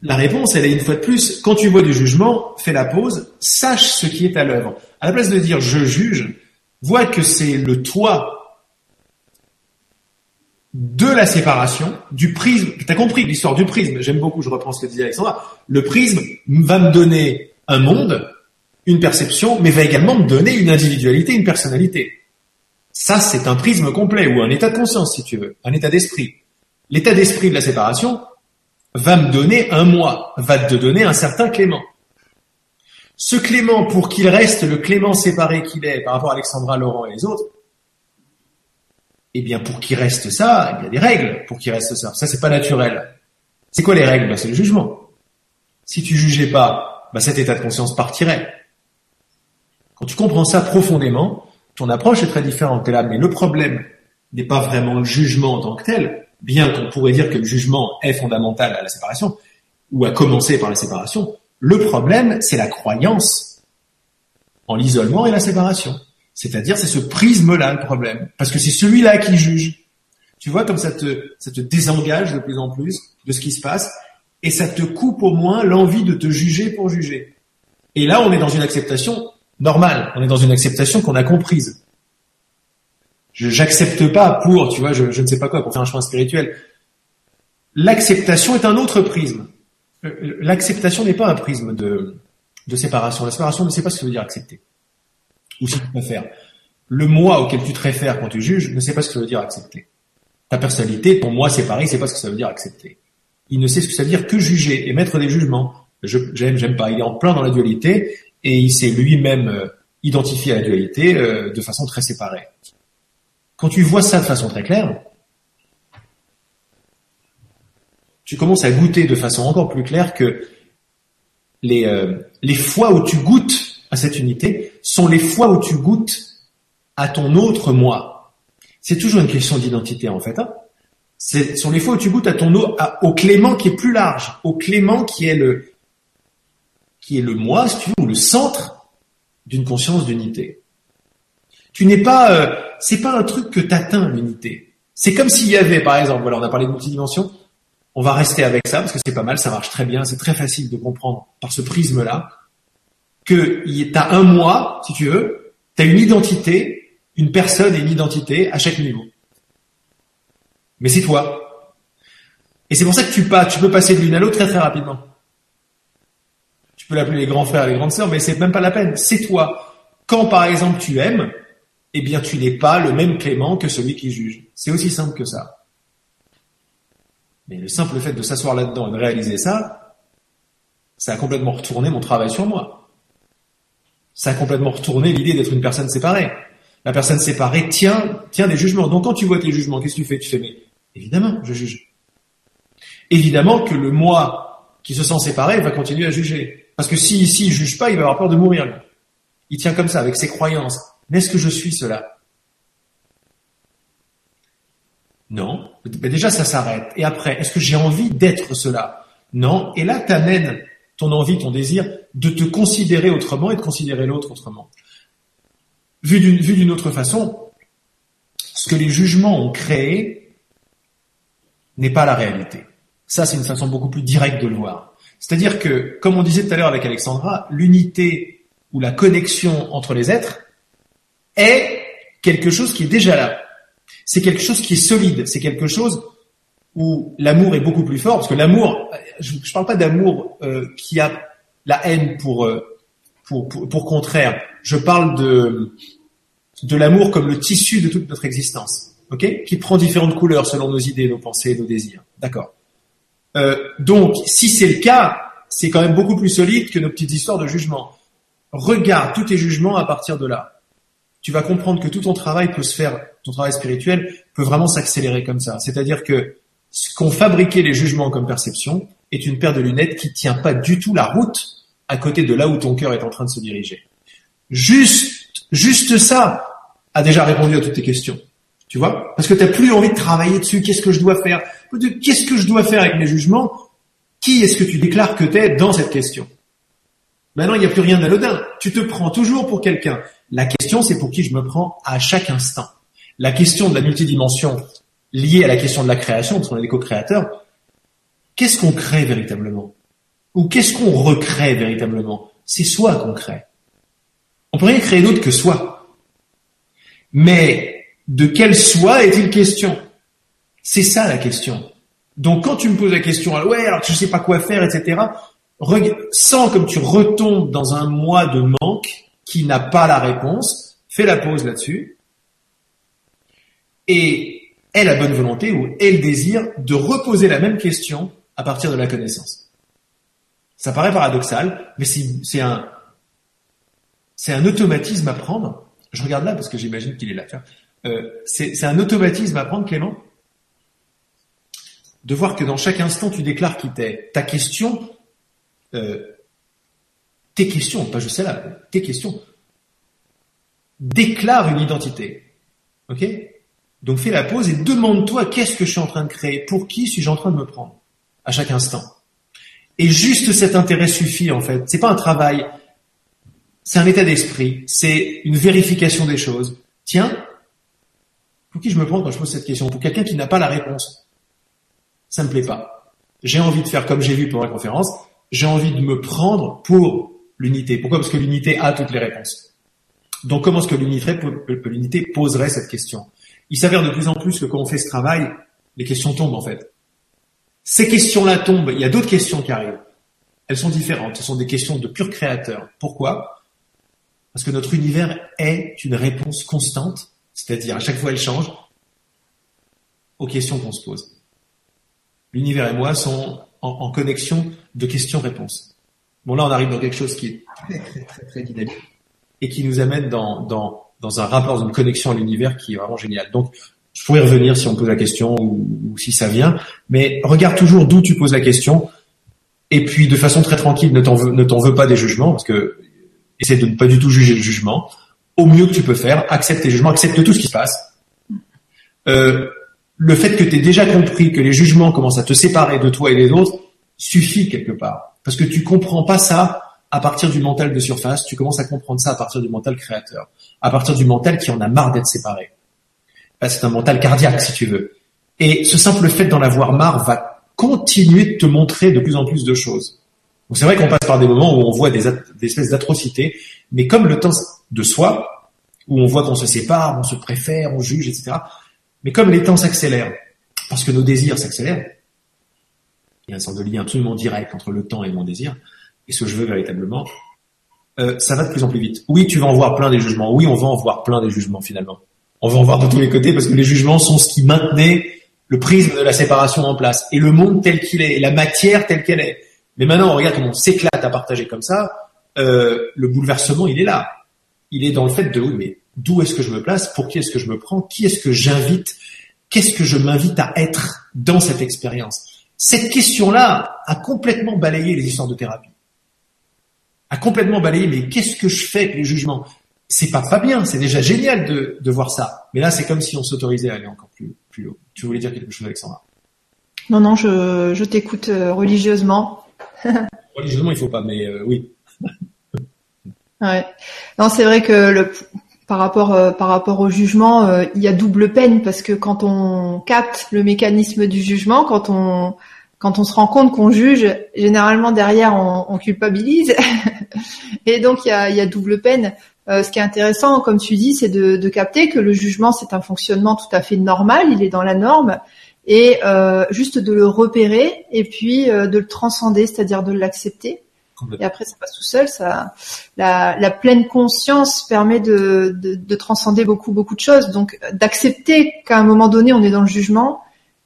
La réponse, elle est une fois de plus, quand tu vois du jugement, fais la pause, sache ce qui est à l'œuvre. À la place de dire je juge, vois que c'est le toi de la séparation, du prisme. Tu as compris l'histoire du prisme. J'aime beaucoup, je reprends ce que disait Alexandra. Le prisme va me donner un monde, une perception, mais va également me donner une individualité, une personnalité. Ça, c'est un prisme complet, ou un état de conscience, si tu veux, un état d'esprit. L'état d'esprit de la séparation va me donner un moi, va te donner un certain Clément. Ce Clément, pour qu'il reste le Clément séparé qu'il est par rapport à Alexandra, Laurent et les autres, eh bien, pour qu'il reste ça, il y a des règles pour qu'il reste ça. Ça, c'est pas naturel. C'est quoi les règles? Ben, C'est le jugement. Si tu jugeais pas, ben, cet état de conscience partirait. Quand tu comprends ça profondément, ton approche est très différente. là, mais le problème n'est pas vraiment le jugement en tant que tel, bien qu'on pourrait dire que le jugement est fondamental à la séparation, ou à commencer par la séparation. Le problème, c'est la croyance en l'isolement et la séparation. C'est-à-dire, c'est ce prisme-là le problème. Parce que c'est celui-là qui juge. Tu vois, comme ça te, ça te désengage de plus en plus de ce qui se passe, et ça te coupe au moins l'envie de te juger pour juger. Et là, on est dans une acceptation normal. On est dans une acceptation qu'on a comprise. Je j'accepte pas pour, tu vois, je, je, ne sais pas quoi, pour faire un chemin spirituel. L'acceptation est un autre prisme. Euh, l'acceptation n'est pas un prisme de, de séparation. La séparation ne sait pas ce que veut dire accepter. Ou si tu préfères. Le moi auquel tu te réfères quand tu juges ne sait pas ce que ça veut dire accepter. Ta personnalité, ton moi séparé, sait pas ce que ça veut dire accepter. Il ne sait ce que ça veut dire que juger et mettre des jugements. J'aime, j'aime pas. Il est en plein dans la dualité et il s'est lui-même euh, identifié à la dualité euh, de façon très séparée. Quand tu vois ça de façon très claire, tu commences à goûter de façon encore plus claire que les, euh, les fois où tu goûtes à cette unité sont les fois où tu goûtes à ton autre moi. C'est toujours une question d'identité en fait. Hein Ce sont les fois où tu goûtes à ton au Clément qui est plus large, au Clément qui est le qui est le moi, si tu veux, ou le centre d'une conscience d'unité. Tu n'es pas, euh, c'est pas un truc que t'atteins l'unité. C'est comme s'il y avait, par exemple, voilà, on a parlé de multidimension, on va rester avec ça parce que c'est pas mal, ça marche très bien, c'est très facile de comprendre par ce prisme-là que t'as un moi, si tu veux, t'as une identité, une personne et une identité à chaque niveau. Mais c'est toi. Et c'est pour ça que tu tu peux passer de l'une à l'autre très très rapidement. Tu peux l'appeler les grands frères, les grandes sœurs, mais c'est même pas la peine. C'est toi. Quand par exemple tu aimes, eh bien tu n'es pas le même Clément que celui qui juge. C'est aussi simple que ça. Mais le simple fait de s'asseoir là-dedans et de réaliser ça, ça a complètement retourné mon travail sur moi. Ça a complètement retourné l'idée d'être une personne séparée. La personne séparée tient, tient des jugements. Donc quand tu vois tes jugements, qu'est-ce que tu fais? Tu fais, mais évidemment, je juge. Évidemment que le moi qui se sent séparé va continuer à juger. Parce que si ici il juge pas, il va avoir peur de mourir. Il tient comme ça, avec ses croyances. Mais est-ce que je suis cela? Non. Mais déjà, ça s'arrête. Et après, est-ce que j'ai envie d'être cela? Non. Et là, tu amènes ton envie, ton désir de te considérer autrement et de considérer l'autre autrement. Vu d'une autre façon, ce que les jugements ont créé n'est pas la réalité. Ça, c'est une façon beaucoup plus directe de le voir. C'est-à-dire que, comme on disait tout à l'heure avec Alexandra, l'unité ou la connexion entre les êtres est quelque chose qui est déjà là. C'est quelque chose qui est solide. C'est quelque chose où l'amour est beaucoup plus fort, parce que l'amour, je ne parle pas d'amour euh, qui a la haine pour, euh, pour, pour, pour, contraire. Je parle de, de l'amour comme le tissu de toute notre existence, ok? Qui prend différentes couleurs selon nos idées, nos pensées, nos désirs. D'accord? Euh, donc, si c'est le cas, c'est quand même beaucoup plus solide que nos petites histoires de jugement. Regarde tous tes jugements à partir de là. Tu vas comprendre que tout ton travail peut se faire, ton travail spirituel peut vraiment s'accélérer comme ça. C'est-à-dire que ce qu'ont fabriqué les jugements comme perception est une paire de lunettes qui tient pas du tout la route à côté de là où ton cœur est en train de se diriger. Juste, juste ça a déjà répondu à toutes tes questions. Tu vois? Parce que tu n'as plus envie de travailler dessus. Qu'est-ce que je dois faire? Qu'est-ce que je dois faire avec mes jugements? Qui est-ce que tu déclares que tu es dans cette question? Maintenant, il n'y a plus rien d'anodin. Tu te prends toujours pour quelqu'un. La question, c'est pour qui je me prends à chaque instant. la question de la multidimension liée à la question de la création, parce qu'on est des co-créateurs, qu'est-ce qu'on crée véritablement? Ou qu'est-ce qu'on recrée véritablement? C'est soi qu'on crée. On peut rien créer d'autre que soi. Mais de quel soi est-il question? C'est ça la question. Donc quand tu me poses la question, ouais, alors je sais pas quoi faire, etc., sens comme tu retombes dans un mois de manque qui n'a pas la réponse, fais la pause là-dessus, et aie la bonne volonté ou aie le désir de reposer la même question à partir de la connaissance. Ça paraît paradoxal, mais c'est un, c'est un automatisme à prendre. Je regarde là parce que j'imagine qu'il est là. Euh, c'est un automatisme à prendre, Clément, de voir que dans chaque instant tu déclares qui t'es. Ta question, euh, tes questions, pas je sais là, tes questions, déclarent une identité. Ok? Donc fais la pause et demande-toi qu'est-ce que je suis en train de créer, pour qui suis-je en train de me prendre? À chaque instant. Et juste cet intérêt suffit en fait. C'est pas un travail, c'est un état d'esprit, c'est une vérification des choses. Tiens, pour qui je me prends quand je pose cette question? Pour quelqu'un qui n'a pas la réponse. Ça me plaît pas. J'ai envie de faire comme j'ai vu pour la conférence. J'ai envie de me prendre pour l'unité. Pourquoi? Parce que l'unité a toutes les réponses. Donc comment est-ce que l'unité poserait cette question? Il s'avère de plus en plus que quand on fait ce travail, les questions tombent en fait. Ces questions-là tombent, il y a d'autres questions qui arrivent. Elles sont différentes, ce sont des questions de pur créateur. Pourquoi? Parce que notre univers est une réponse constante, c'est-à-dire à chaque fois elle change, aux questions qu'on se pose. L'univers et moi sont en, connexion de questions-réponses. Bon là on arrive dans quelque chose qui est très très très très dynamique et qui nous amène dans, dans, dans un rapport, dans une connexion à l'univers qui est vraiment génial. Donc je pourrais revenir si on pose la question ou, si ça vient, mais regarde toujours d'où tu poses la question. Et puis de façon très tranquille, ne t'en veux, pas des jugements, parce que essaie de ne pas du tout juger le jugement. Au mieux que tu peux faire, accepte tes jugements, accepte tout ce qui se passe. Euh, le fait que tu aies déjà compris que les jugements commencent à te séparer de toi et des autres suffit quelque part. Parce que tu comprends pas ça à partir du mental de surface, tu commences à comprendre ça à partir du mental créateur, à partir du mental qui en a marre d'être séparé. C'est un mental cardiaque, si tu veux. Et ce simple fait d'en avoir marre va continuer de te montrer de plus en plus de choses. Donc c'est vrai qu'on passe par des moments où on voit des, espèces d'atrocités, mais comme le temps de soi, où on voit qu'on se sépare, on se préfère, on juge, etc. Mais comme les temps s'accélèrent, parce que nos désirs s'accélèrent, il y a un sort de lien absolument direct entre le temps et mon désir, et ce que je veux véritablement, euh, ça va de plus en plus vite. Oui, tu vas en voir plein des jugements. Oui, on va en voir plein des jugements finalement on va en voir de tous les côtés parce que les jugements sont ce qui maintenait le prisme de la séparation en place et le monde tel qu'il est, et la matière telle qu'elle est. Mais maintenant, on regarde comment on s'éclate à partager comme ça. Euh, le bouleversement, il est là. Il est dans le fait de oui, mais d'où est-ce que je me place? Pour qui est-ce que je me prends? Qui est-ce que j'invite? Qu'est-ce que je m'invite à être dans cette expérience? Cette question-là a complètement balayé les histoires de thérapie. A complètement balayé, mais qu'est-ce que je fais avec les jugements? C'est pas pas bien, c'est déjà génial de, de voir ça. Mais là, c'est comme si on s'autorisait à aller encore plus, plus haut. Tu voulais dire quelque chose, Alexandra? Non, non, je, je t'écoute euh, religieusement. (laughs) religieusement, il faut pas, mais euh, oui. ouais. Non, c'est vrai que le, par rapport euh, par rapport au jugement, il y a double peine parce que quand on capte le mécanisme du jugement, quand on quand on se rend compte qu'on juge, généralement derrière on, on culpabilise, (laughs) et donc il y a, y a double peine. Euh, ce qui est intéressant, comme tu dis, c'est de, de, capter que le jugement, c'est un fonctionnement tout à fait normal, il est dans la norme, et euh, juste de le repérer et puis euh, de le transcender, c'est-à-dire de l'accepter. Et après, ça passe tout seul. Ça, la, la pleine conscience permet de, de, de, transcender beaucoup, beaucoup de choses. Donc, d'accepter qu'à un moment donné, on est dans le jugement,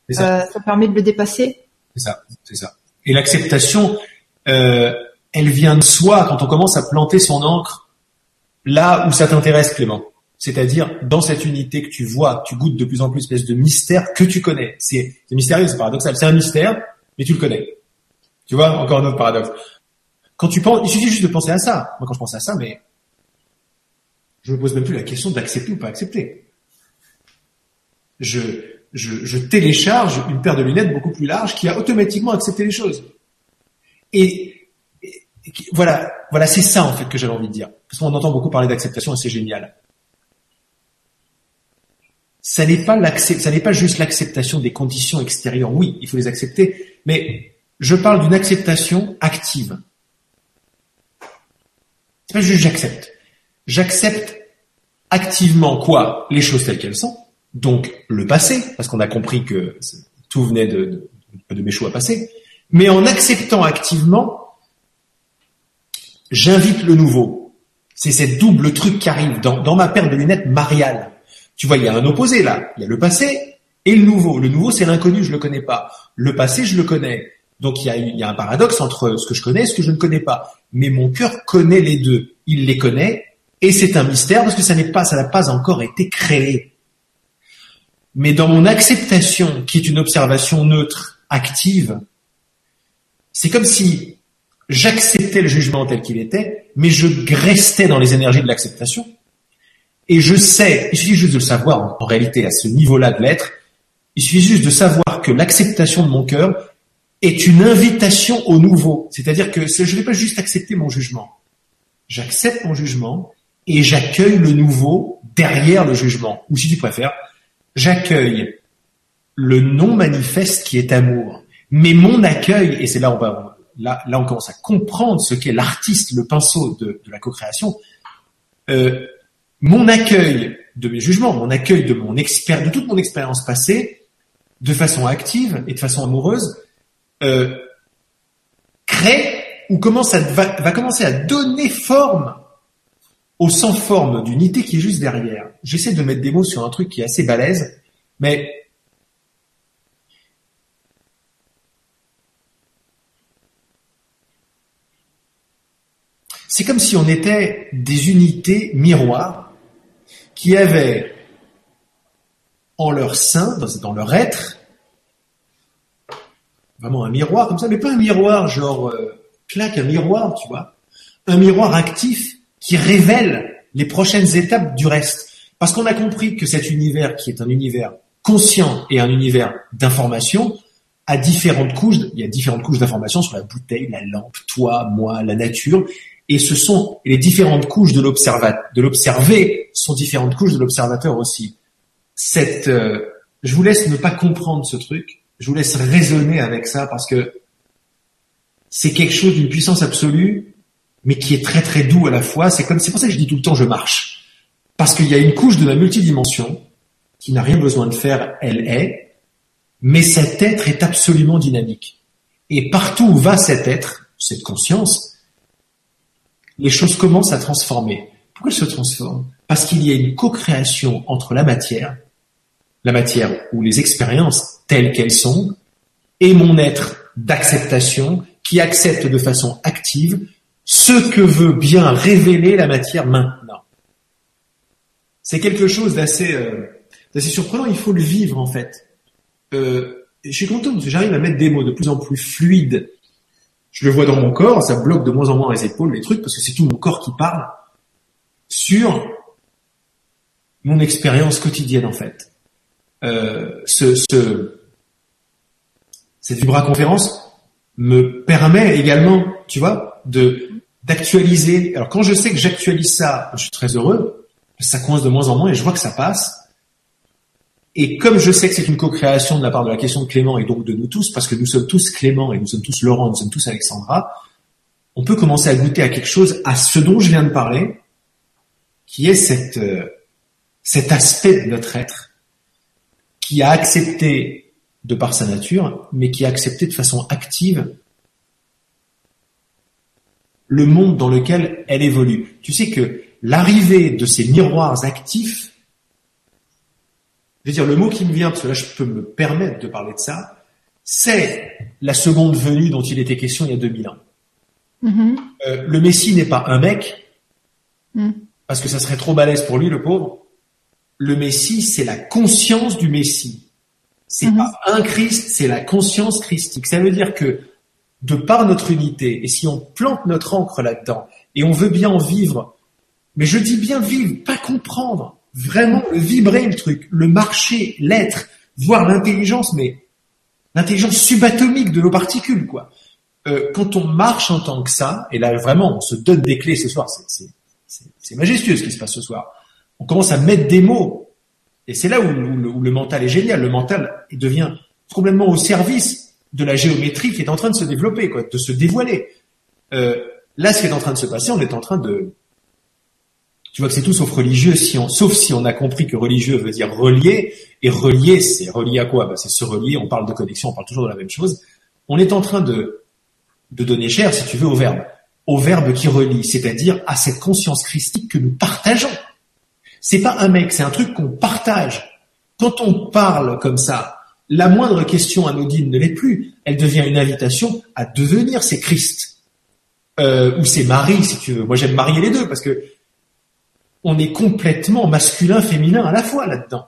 ça. Euh, ça permet de le dépasser. C'est ça, c'est ça. Et l'acceptation, elle vient de soi quand on commence à planter son encre là où ça t'intéresse, Clément. C'est-à-dire dans cette unité que tu vois, tu goûtes de plus en plus espèce de mystère que tu connais. C'est mystérieux, c'est paradoxal. C'est un mystère, mais tu le connais. Tu vois, encore un autre paradoxe. Quand tu penses, il suffit juste de penser à ça. Moi, quand je pense à ça, mais je me pose même plus la question d'accepter ou pas accepter. Je, je, télécharge une paire de lunettes beaucoup plus large qui a automatiquement accepté les choses. Et voilà, voilà, c'est ça en fait que j'avais envie de dire. Parce qu'on entend beaucoup parler d'acceptation et c'est génial. ça n'est pas ça n'est pas juste l'acceptation des conditions extérieures. Oui, il faut les accepter, mais je parle d'une acceptation active. C'est pas juste j'accepte. J'accepte activement quoi? Les choses telles qu'elles sont. Donc le passé, parce qu'on a compris que tout venait de, de, de mes choix passés. Mais en acceptant activement, j'invite le nouveau. C'est cette double truc qui arrive dans, ma paire de lunettes mariale. Tu vois, il y a un opposé là. Il y a le passé et le nouveau. Le nouveau, c'est l'inconnu, je le connais pas. Le passé, je le connais. Donc il y, a, il y a un paradoxe entre ce que je connais et ce que je ne connais pas. Mais mon cœur connaît les deux. Il les connaît et c'est un mystère parce que ça n'est pas, ça n'a pas encore été créé. Mais dans mon acceptation, qui est une observation neutre, active, c'est comme si j'acceptais le jugement tel qu'il était, mais je restais dans les énergies de l'acceptation. Et je sais, il suffit juste de le savoir en réalité à ce niveau-là de l'être, il suffit juste de savoir que l'acceptation de mon cœur est une invitation au nouveau. C'est-à-dire que je ne vais pas juste accepter mon jugement. J'accepte mon jugement et j'accueille le nouveau derrière le jugement. Ou si tu préfères, j'accueille le non manifeste qui est amour. Mais mon accueil, et c'est là on va là, on commence à comprendre ce qu'est l'artiste, le pinceau de, la co-création. Euh, mon accueil de mes jugements, mon accueil de toute mon expérience passée, de façon active et de façon amoureuse, euh, crée ou commence à, va, commencer à donner forme au sans forme d'unité qui est juste derrière. J'essaie de mettre des mots sur un truc qui est assez balèze, mais c'est comme si on était des unités miroirs qui avaient en leur sein, dans leur être, vraiment un miroir comme ça, mais pas un miroir genre euh, claque un miroir, tu vois, un miroir actif qui révèle les prochaines étapes du reste. Parce qu'on a compris que cet univers, qui est un univers conscient et un univers d'information, a différentes couches. Il y a différentes couches d'information sur la bouteille, la lampe, toi, moi, la nature, et ce sont les différentes couches de de l'observé sont différentes couches de l'observateur aussi. Cette, euh, je vous laisse ne pas comprendre ce truc, je vous laisse raisonner avec ça parce que c'est quelque chose d'une puissance absolue, mais qui est très très doux à la fois. C'est comme, c'est pour ça que je dis tout le temps je marche. Parce qu'il y a une couche de la multidimension qui n'a rien besoin de faire, elle est, mais cet être est absolument dynamique. Et partout où va cet être, cette conscience, les choses commencent à transformer. Pourquoi elles se transforment? Parce qu'il y a une co-création entre la matière la matière ou les expériences telles qu'elles sont, et mon être d'acceptation qui accepte de façon active ce que veut bien révéler la matière maintenant. C'est quelque chose d'assez euh, surprenant, il faut le vivre en fait. Euh, je suis content parce que j'arrive à mettre des mots de plus en plus fluides. Je le vois dans mon corps, ça bloque de moins en moins les épaules, les trucs, parce que c'est tout mon corps qui parle sur mon expérience quotidienne en fait euh, ce, ce, cette conférence me permet également, tu vois, de d'actualiser. Alors quand je sais que j'actualise ça, je suis très heureux. Ça coince de moins en moins et je vois que ça passe. Et comme je sais que c'est une co-création de la part de la question de Clément et donc de nous tous, parce que nous sommes tous Clément et nous sommes tous Laurent, nous sommes tous Alexandra, on peut commencer à goûter à quelque chose, à ce dont je viens de parler, qui est cette, euh, cet aspect de notre être qui a accepté de par sa nature, mais qui a accepté de façon active le monde dans lequel elle évolue. Tu sais que l'arrivée de ces miroirs actifs, je veux dire, le mot qui me vient, parce que là je peux me permettre de parler de ça, c'est la seconde venue dont il était question il y a 2000 ans. Mm-hmm. Euh, le Messie n'est pas un mec, mm. parce que ça serait trop balèze pour lui, le pauvre le Messie, c'est la conscience du Messie. C'est mhm. pas un Christ, c'est la conscience christique. Ça veut dire que de par notre unité, et si on plante notre encre là-dedans, et on veut bien en vivre, mais je dis bien vivre, pas comprendre, vraiment vibrer le truc, le marcher, l'être, voir l'intelligence, mais l'intelligence subatomique de nos particules, quoi. Euh, quand on marche en tant que ça, et là vraiment on se donne des clés ce soir, c'est majestueux ce qui se passe ce soir on commence à mettre des mots. Et c'est là où, le mental est génial. Le mental devient complètement au service de la géométrie qui est en train de se développer, quoi, de se dévoiler. Euh, là, ce qui est en train de se passer, on est en train de, tu vois que c'est tout sauf religieux, si on, sauf si on a compris que religieux veut dire relier, et relier, c'est relier à quoi? Bah, C'est se relier, on parle de connexion, on parle toujours de la même chose. On est en train de, de donner cher, si tu veux, au verbe, au verbe qui relie, c'est-à-dire à cette conscience christique que nous partageons. C'est pas un mec, c'est un truc qu'on partage. Quand on parle comme ça, la moindre question anodine ne l'est plus. Elle devient une invitation à devenir c'est Christ. Euh, ou c'est Marie, si tu veux. Moi, j'aime marier les deux parce que on est complètement masculin, féminin à la fois là-dedans.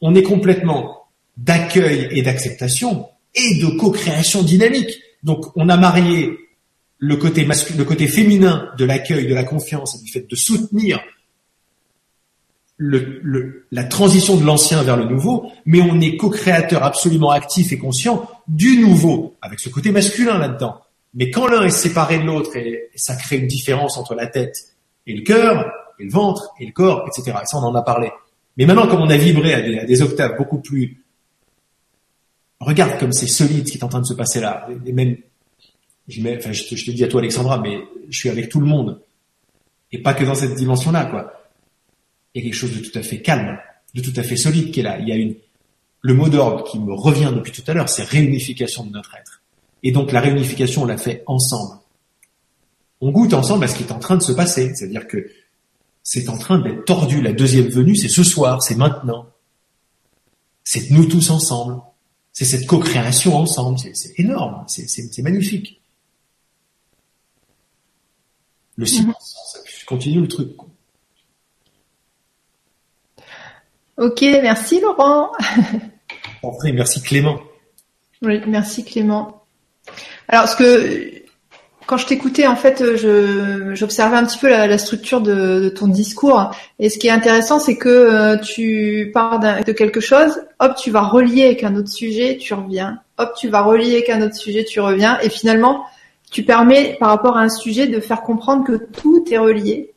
On est complètement d'accueil et d'acceptation et de co-création dynamique. Donc, on a marié le côté masculin, le côté féminin de l'accueil, de la confiance et du fait de soutenir le, la transition de l'ancien vers le nouveau, mais on est co-créateur absolument actif et conscient du nouveau, avec ce côté masculin là-dedans. Mais quand l'un est séparé de l'autre et, ça crée une différence entre la tête et le cœur, le ventre, et le corps, etc. Et ça, on en a parlé. Mais maintenant, comme on a vibré à des, octaves beaucoup plus... Regarde comme c'est solide ce qui est en train de se passer là. Et même, je, te, je te dis à toi, Alexandra, mais je suis avec tout le monde. Et pas que dans cette dimension-là, quoi il y a quelque chose de tout à fait calme, de tout à fait solide qui est là. Il y a une, le mot d'ordre qui me revient depuis tout à l'heure, c'est réunification de notre être. Et donc la réunification, on l'a fait ensemble. On goûte ensemble à ce qui est en train de se passer. C'est-à-dire que c'est en train d'être tordu. La deuxième venue, c'est ce soir, c'est maintenant. C'est nous tous ensemble. C'est cette co-création ensemble. C'est énorme. C'est magnifique. Le silence, ça continue le truc. Ok, merci Laurent. En vrai, merci Clément. Oui, merci Clément. Alors, ce que quand je t'écoutais, en fait, j'observais un petit peu la, structure de, ton discours. Et ce qui est intéressant, c'est que euh, tu pars de quelque chose, hop, tu vas relier avec un autre sujet, tu reviens. Hop, tu vas relier avec un autre sujet, tu reviens. Et finalement, tu permets, par rapport à un sujet, de faire comprendre que tout est relié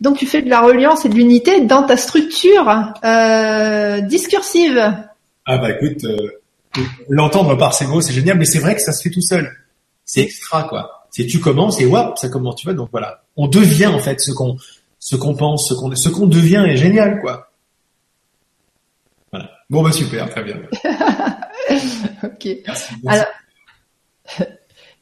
donc tu fais de la reliance et de l'unité dans ta structure euh, discursive. Ah bah écoute, euh, l'entendre par ces mots, c'est génial, mais c'est vrai que ça se fait tout seul. C'est extra quoi. C'est tu commences et hop, ça commence, tu vois. Donc voilà, on devient en fait ce qu'on ce qu'on pense, ce qu'on ce qu'on devient est génial quoi. Voilà. Bon bah super, très bien. (laughs) ok. Merci, Alors. (laughs)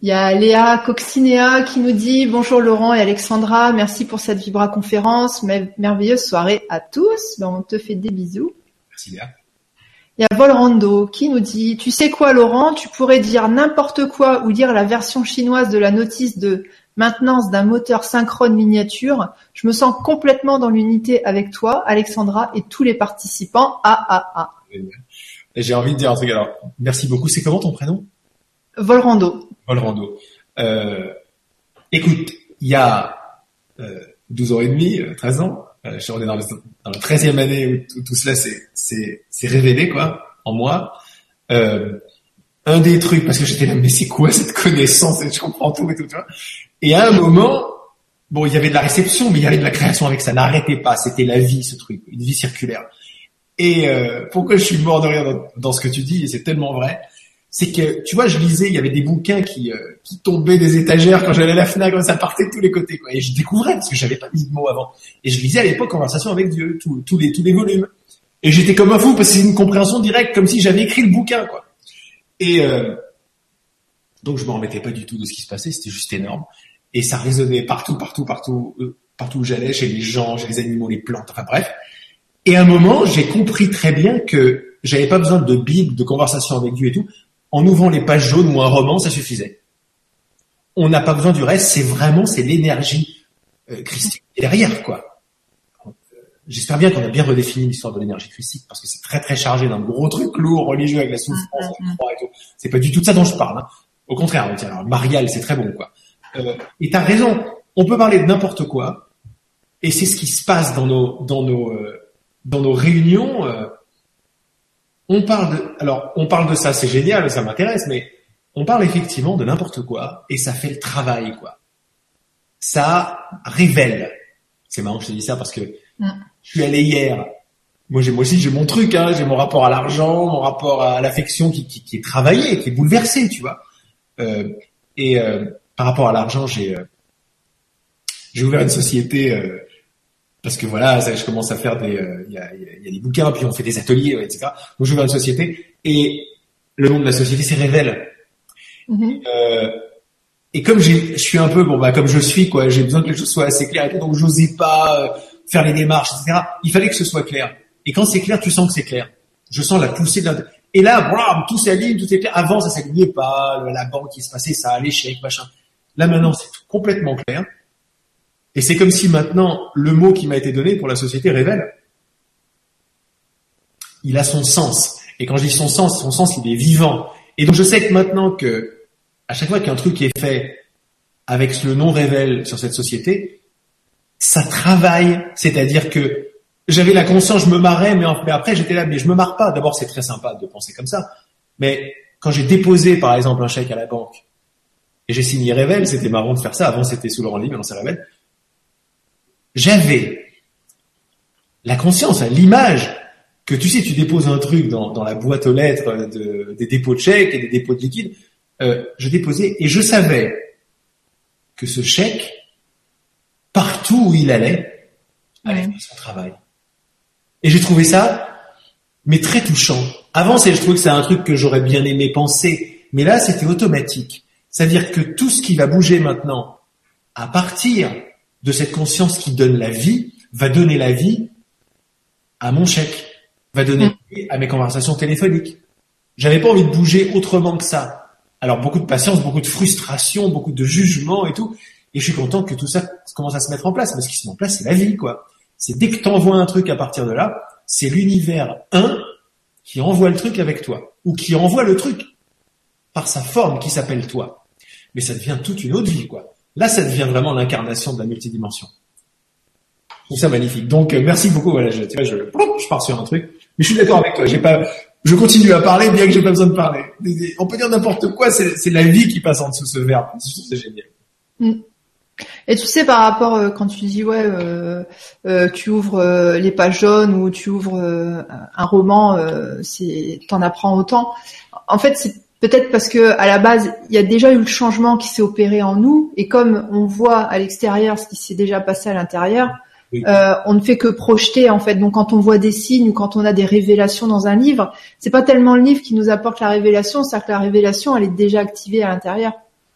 Il y a Léa Coccinea qui nous dit bonjour Laurent et Alexandra, merci pour cette Vibra conférence, merveilleuse soirée à tous. Ben, on te fait des bisous. Merci Léa. Il y a Volrando qui nous dit tu sais quoi Laurent, tu pourrais dire n'importe quoi ou dire la version chinoise de la notice de maintenance d'un moteur synchrone miniature. Je me sens complètement dans l'unité avec toi, Alexandra et tous les participants. Ah ah ah. Et j'ai envie de dire un truc alors. Merci beaucoup. C'est comment ton prénom? Volrando. Volrando. Euh, écoute, il y a euh, 12 ans et demi, 13 euh, ans, euh, je suis dans, le, dans la 13e année où tout, cela s'est révélé quoi en moi. Euh, un des trucs, parce que j'étais là, mais c'est quoi cette connaissance et Je comprends tout et tout, tu vois. Et à un moment, bon, il y avait de la réception, mais il y avait de la création avec ça. N'arrêtez pas, c'était la vie, ce truc, une vie circulaire. Et euh, pourquoi je suis mort de rire dans, dans ce que tu dis, et c'est tellement vrai, c'est que tu vois, je lisais, il y avait des bouquins qui, euh, qui tombaient des étagères quand j'allais à la Fnac, ça partait de tous les côtés, quoi. Et je découvrais parce que j'avais pas mis de mots avant. Et je lisais à l'époque Conversation avec Dieu, tous les tous les volumes. Et j'étais comme un fou parce que c'est une compréhension directe, comme si j'avais écrit le bouquin, quoi. Et euh, donc je me remettais pas du tout de ce qui se passait, c'était juste énorme. Et ça résonnait partout, partout, partout, euh, partout où j'allais, chez les gens, chez les animaux, les plantes, enfin bref. Et à un moment, j'ai compris très bien que j'avais pas besoin de Bible, de conversation avec Dieu et tout en ouvrant les pages jaunes ou un roman, ça suffisait. On n'a pas besoin du reste, c'est vraiment c'est l'énergie euh, christique derrière quoi. J'espère bien qu'on a bien redéfini l'histoire de l'énergie christique parce que c'est très très chargé d'un gros truc lourd religieux avec la souffrance, mm, mm, mm. et tout. C'est pas du tout de ça dont je parle. Hein. Au contraire, on alors, Marial, c'est très bon quoi. Euh, et t'as raison, on peut parler de n'importe quoi et c'est ce qui se passe dans nos dans nos euh, dans nos réunions. Euh, on parle de, alors, on parle de ça, c'est génial, ça m'intéresse, mais on parle effectivement de n'importe quoi et ça fait le travail, quoi. Ça révèle. C'est marrant que je te dis ça parce que mm. je suis allé hier moi j'ai moi aussi j'ai mon truc, hein, j'ai mon rapport à l'argent, mon rapport à l'affection qui, qui, qui, est travaillé, qui est bouleversé, tu vois. Euh, et euh, par rapport à l'argent, j'ai euh, j'ai ouvert une société euh, parce que voilà, ça, je commence à faire des, il y a, y, a, des bouquins, puis on fait des ateliers, etc. Donc j'ai ouvert une société et le nom de la société c'est Révèle. Mm-hmm. et comme je suis un peu bon bah comme je suis quoi, j'ai besoin que les choses soient assez claires et donc j'osais pas faire les démarches, etc. Il fallait que ce soit clair. Et quand c'est clair, tu sens que c'est clair. Je sens la poussée de la... Et là, bram, tout s'aligne, tout est clair. Avant, ça s'alignait pas, la banque qui se passait ça, l'échec, machin. Là maintenant, c'est complètement clair. Et c'est comme si maintenant, le mot qui m'a été donné pour la société révèle. Il a son sens. Et quand je dis son sens, son sens, il est vivant. Et donc je sais que maintenant que, à chaque fois qu'un truc est fait avec le nom révèle sur cette société, ça travaille. C'est-à-dire que j'avais la conscience, je me marrais, mais, après j'étais là, mais je me marre pas. D'abord, c'est très sympa de penser comme ça, mais quand j'ai déposé, par exemple, un chèque à la banque et j'ai signé Révèle, c'était marrant de faire ça. Avant, c'était sous Laurent Lee, maintenant c'est Révèle. J'avais la conscience, l'image que tu sais, tu déposes un truc dans, la boîte aux lettres des dépôts de chèques et des dépôts de liquide. Euh, je déposais et je savais que ce chèque, partout où il allait, allait faire son travail. Et j'ai trouvé ça, mais très touchant. Avant, c'est, je trouvais que c'est un truc que j'aurais bien aimé penser, mais là, c'était automatique. C'est-à-dire que tout ce qui va bouger maintenant, à partir de cette conscience qui donne la vie, va donner la vie à mon chèque, va donner la vie à mes conversations téléphoniques. J'avais pas envie de bouger autrement que ça. Alors beaucoup de patience, beaucoup de frustration, beaucoup de jugement et tout. Et je suis content que tout ça commence à se mettre en place. Mais ce qui se met en place, c'est la vie, quoi. C'est dès que tu envoies un truc à partir de là, c'est l'univers 1 qui envoie le truc avec toi, ou qui envoie le truc par sa forme qui s'appelle toi. Mais ça devient toute une autre vie, quoi. Là, ça devient vraiment l'incarnation de la multidimension. C'est ça magnifique. Donc, euh, merci beaucoup. Voilà, je, je, je pars sur un truc. Mais je suis d'accord avec toi. Je continue à parler bien que j'ai pas besoin de parler. On peut dire n'importe quoi. C'est la vie qui passe en dessous de ce verbe. C'est génial. Mm. Et tu sais par rapport euh, quand tu dis ouais euh, tu ouvres les pages jaunes ou tu ouvres un roman c'est t'en apprends autant. En fait c'est peut-être parce que à la base il y a déjà eu le changement qui s'est opéré en nous et comme on voit à l'extérieur ce qui s'est déjà passé à l'intérieur, on ne fait que projeter en fait. Donc quand on voit des signes ou quand on a des révélations dans un livre, c'est pas tellement le livre qui nous apporte la révélation, c'est que la révélation elle est déjà activée à l'intérieur.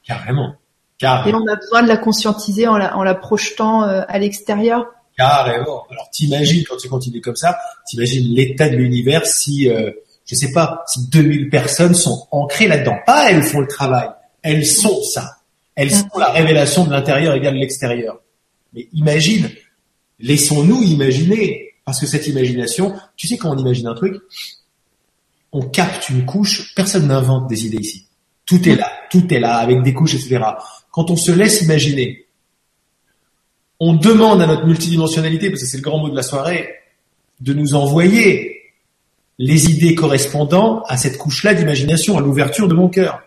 Carrément. Et on a besoin de la conscientiser en la, en la projetant euh, à l'extérieur. Carrément. Alors t'imagines quand tu continues comme ça, t'imagines l'état de l'univers si, euh, je sais pas, si 2000 personnes sont ancrées là-dedans. Pas elles font le travail, elles sont ça. Elles sont la révélation de l'intérieur égale l'extérieur. Mais imagine, laissons-nous imaginer, parce que cette imagination, tu sais quand on imagine un truc, on capte une couche, personne n'invente des idées ici. Tout est là, tout est là, avec des couches, etc quand on se laisse imaginer, on demande à notre multidimensionnalité, parce que c'est le grand mot de la soirée, de nous envoyer les idées correspondant à cette couche-là d'imagination, à l'ouverture de mon cœur.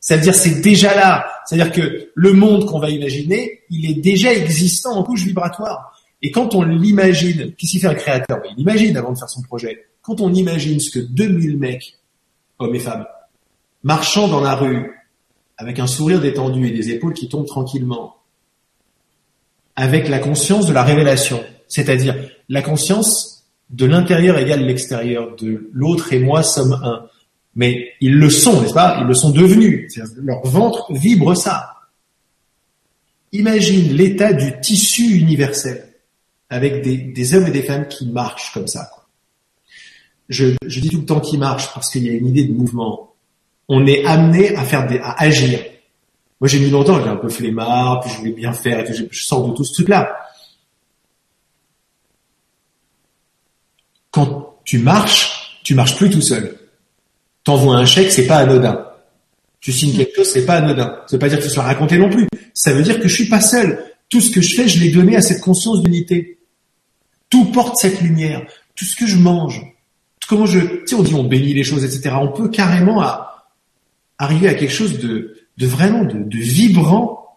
C'est-à-dire c'est déjà là. C'est-à-dire que le monde qu'on va imaginer, il est déjà existant en couche vibratoire. Et quand on l'imagine, qu'est-ce qu'il fait un créateur? Il imagine avant de faire son projet. Quand on imagine ce que 2000 mecs, hommes et femmes, marchant dans la rue, avec un sourire détendu et des épaules qui tombent tranquillement, avec la conscience de la révélation, c'est-à-dire la conscience de l'intérieur égale l'extérieur, de l'autre et moi sommes un. Mais ils le sont, n'est-ce pas? Ils le sont devenus. Leur ventre vibre ça. Imagine l'état du tissu universel avec des, hommes et des femmes qui marchent comme ça. Je, je dis tout le temps qu'ils marchent parce qu'il y a une idée de mouvement on est amené à faire des, à agir. Moi, j'ai mis longtemps, j'ai un peu flemmard, puis je voulais bien faire, et je, sors de tout ce truc-là. Quand tu marches, tu marches plus tout seul. T'envoies un chèque, c'est pas anodin. Tu signes quelque chose, c'est pas anodin. Ça veut pas dire que ce soit raconté non plus. Ça veut dire que je suis pas seul. Tout ce que je fais, je l'ai donné à cette conscience d'unité. Tout porte cette lumière. Tout ce que je mange. Comment je, tu sais, on dit on bénit les choses, etc. On peut carrément arriver à quelque chose de, vraiment de, vibrant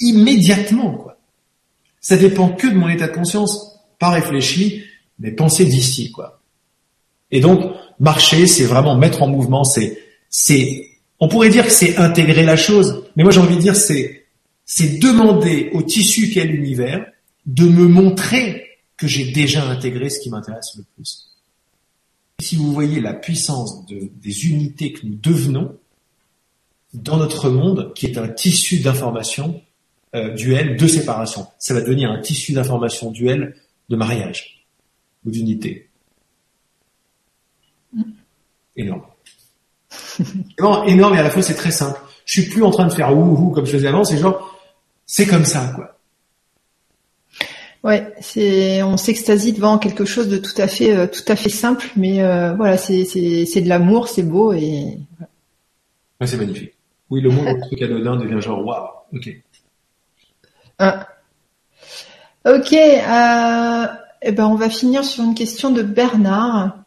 immédiatement. Ça dépend que de mon état de conscience, pas réfléchi, mais penser d'ici, quoi. Et donc, marcher, c'est vraiment mettre en mouvement, c'est, c'est, on pourrait dire que c'est intégrer la chose, mais moi j'ai envie de dire c'est, c'est demander au tissu qu'est l'univers de me montrer que j'ai déjà intégré ce qui m'intéresse le plus. Si vous voyez la puissance des unités que nous devenons dans notre monde, qui est un tissu d'information euh, duel de séparation, ça va devenir un tissu d'information duel de mariage ou d'unité. Énorme. (laughs) énorme. Énorme et à la fois c'est très simple. Je suis plus en train de faire ouhou comme je faisais avant, c'est genre, c'est comme ça, quoi. Ouais, c'est on s'extasie devant quelque chose de tout à fait euh, tout à fait simple, mais euh, voilà, c'est c'est c'est de l'amour, c'est beau et. Ouais, c'est magnifique. Oui, le monde truc anodin devient genre waouh, ok. Ah. Ok, euh, eh ben on va finir sur une question de Bernard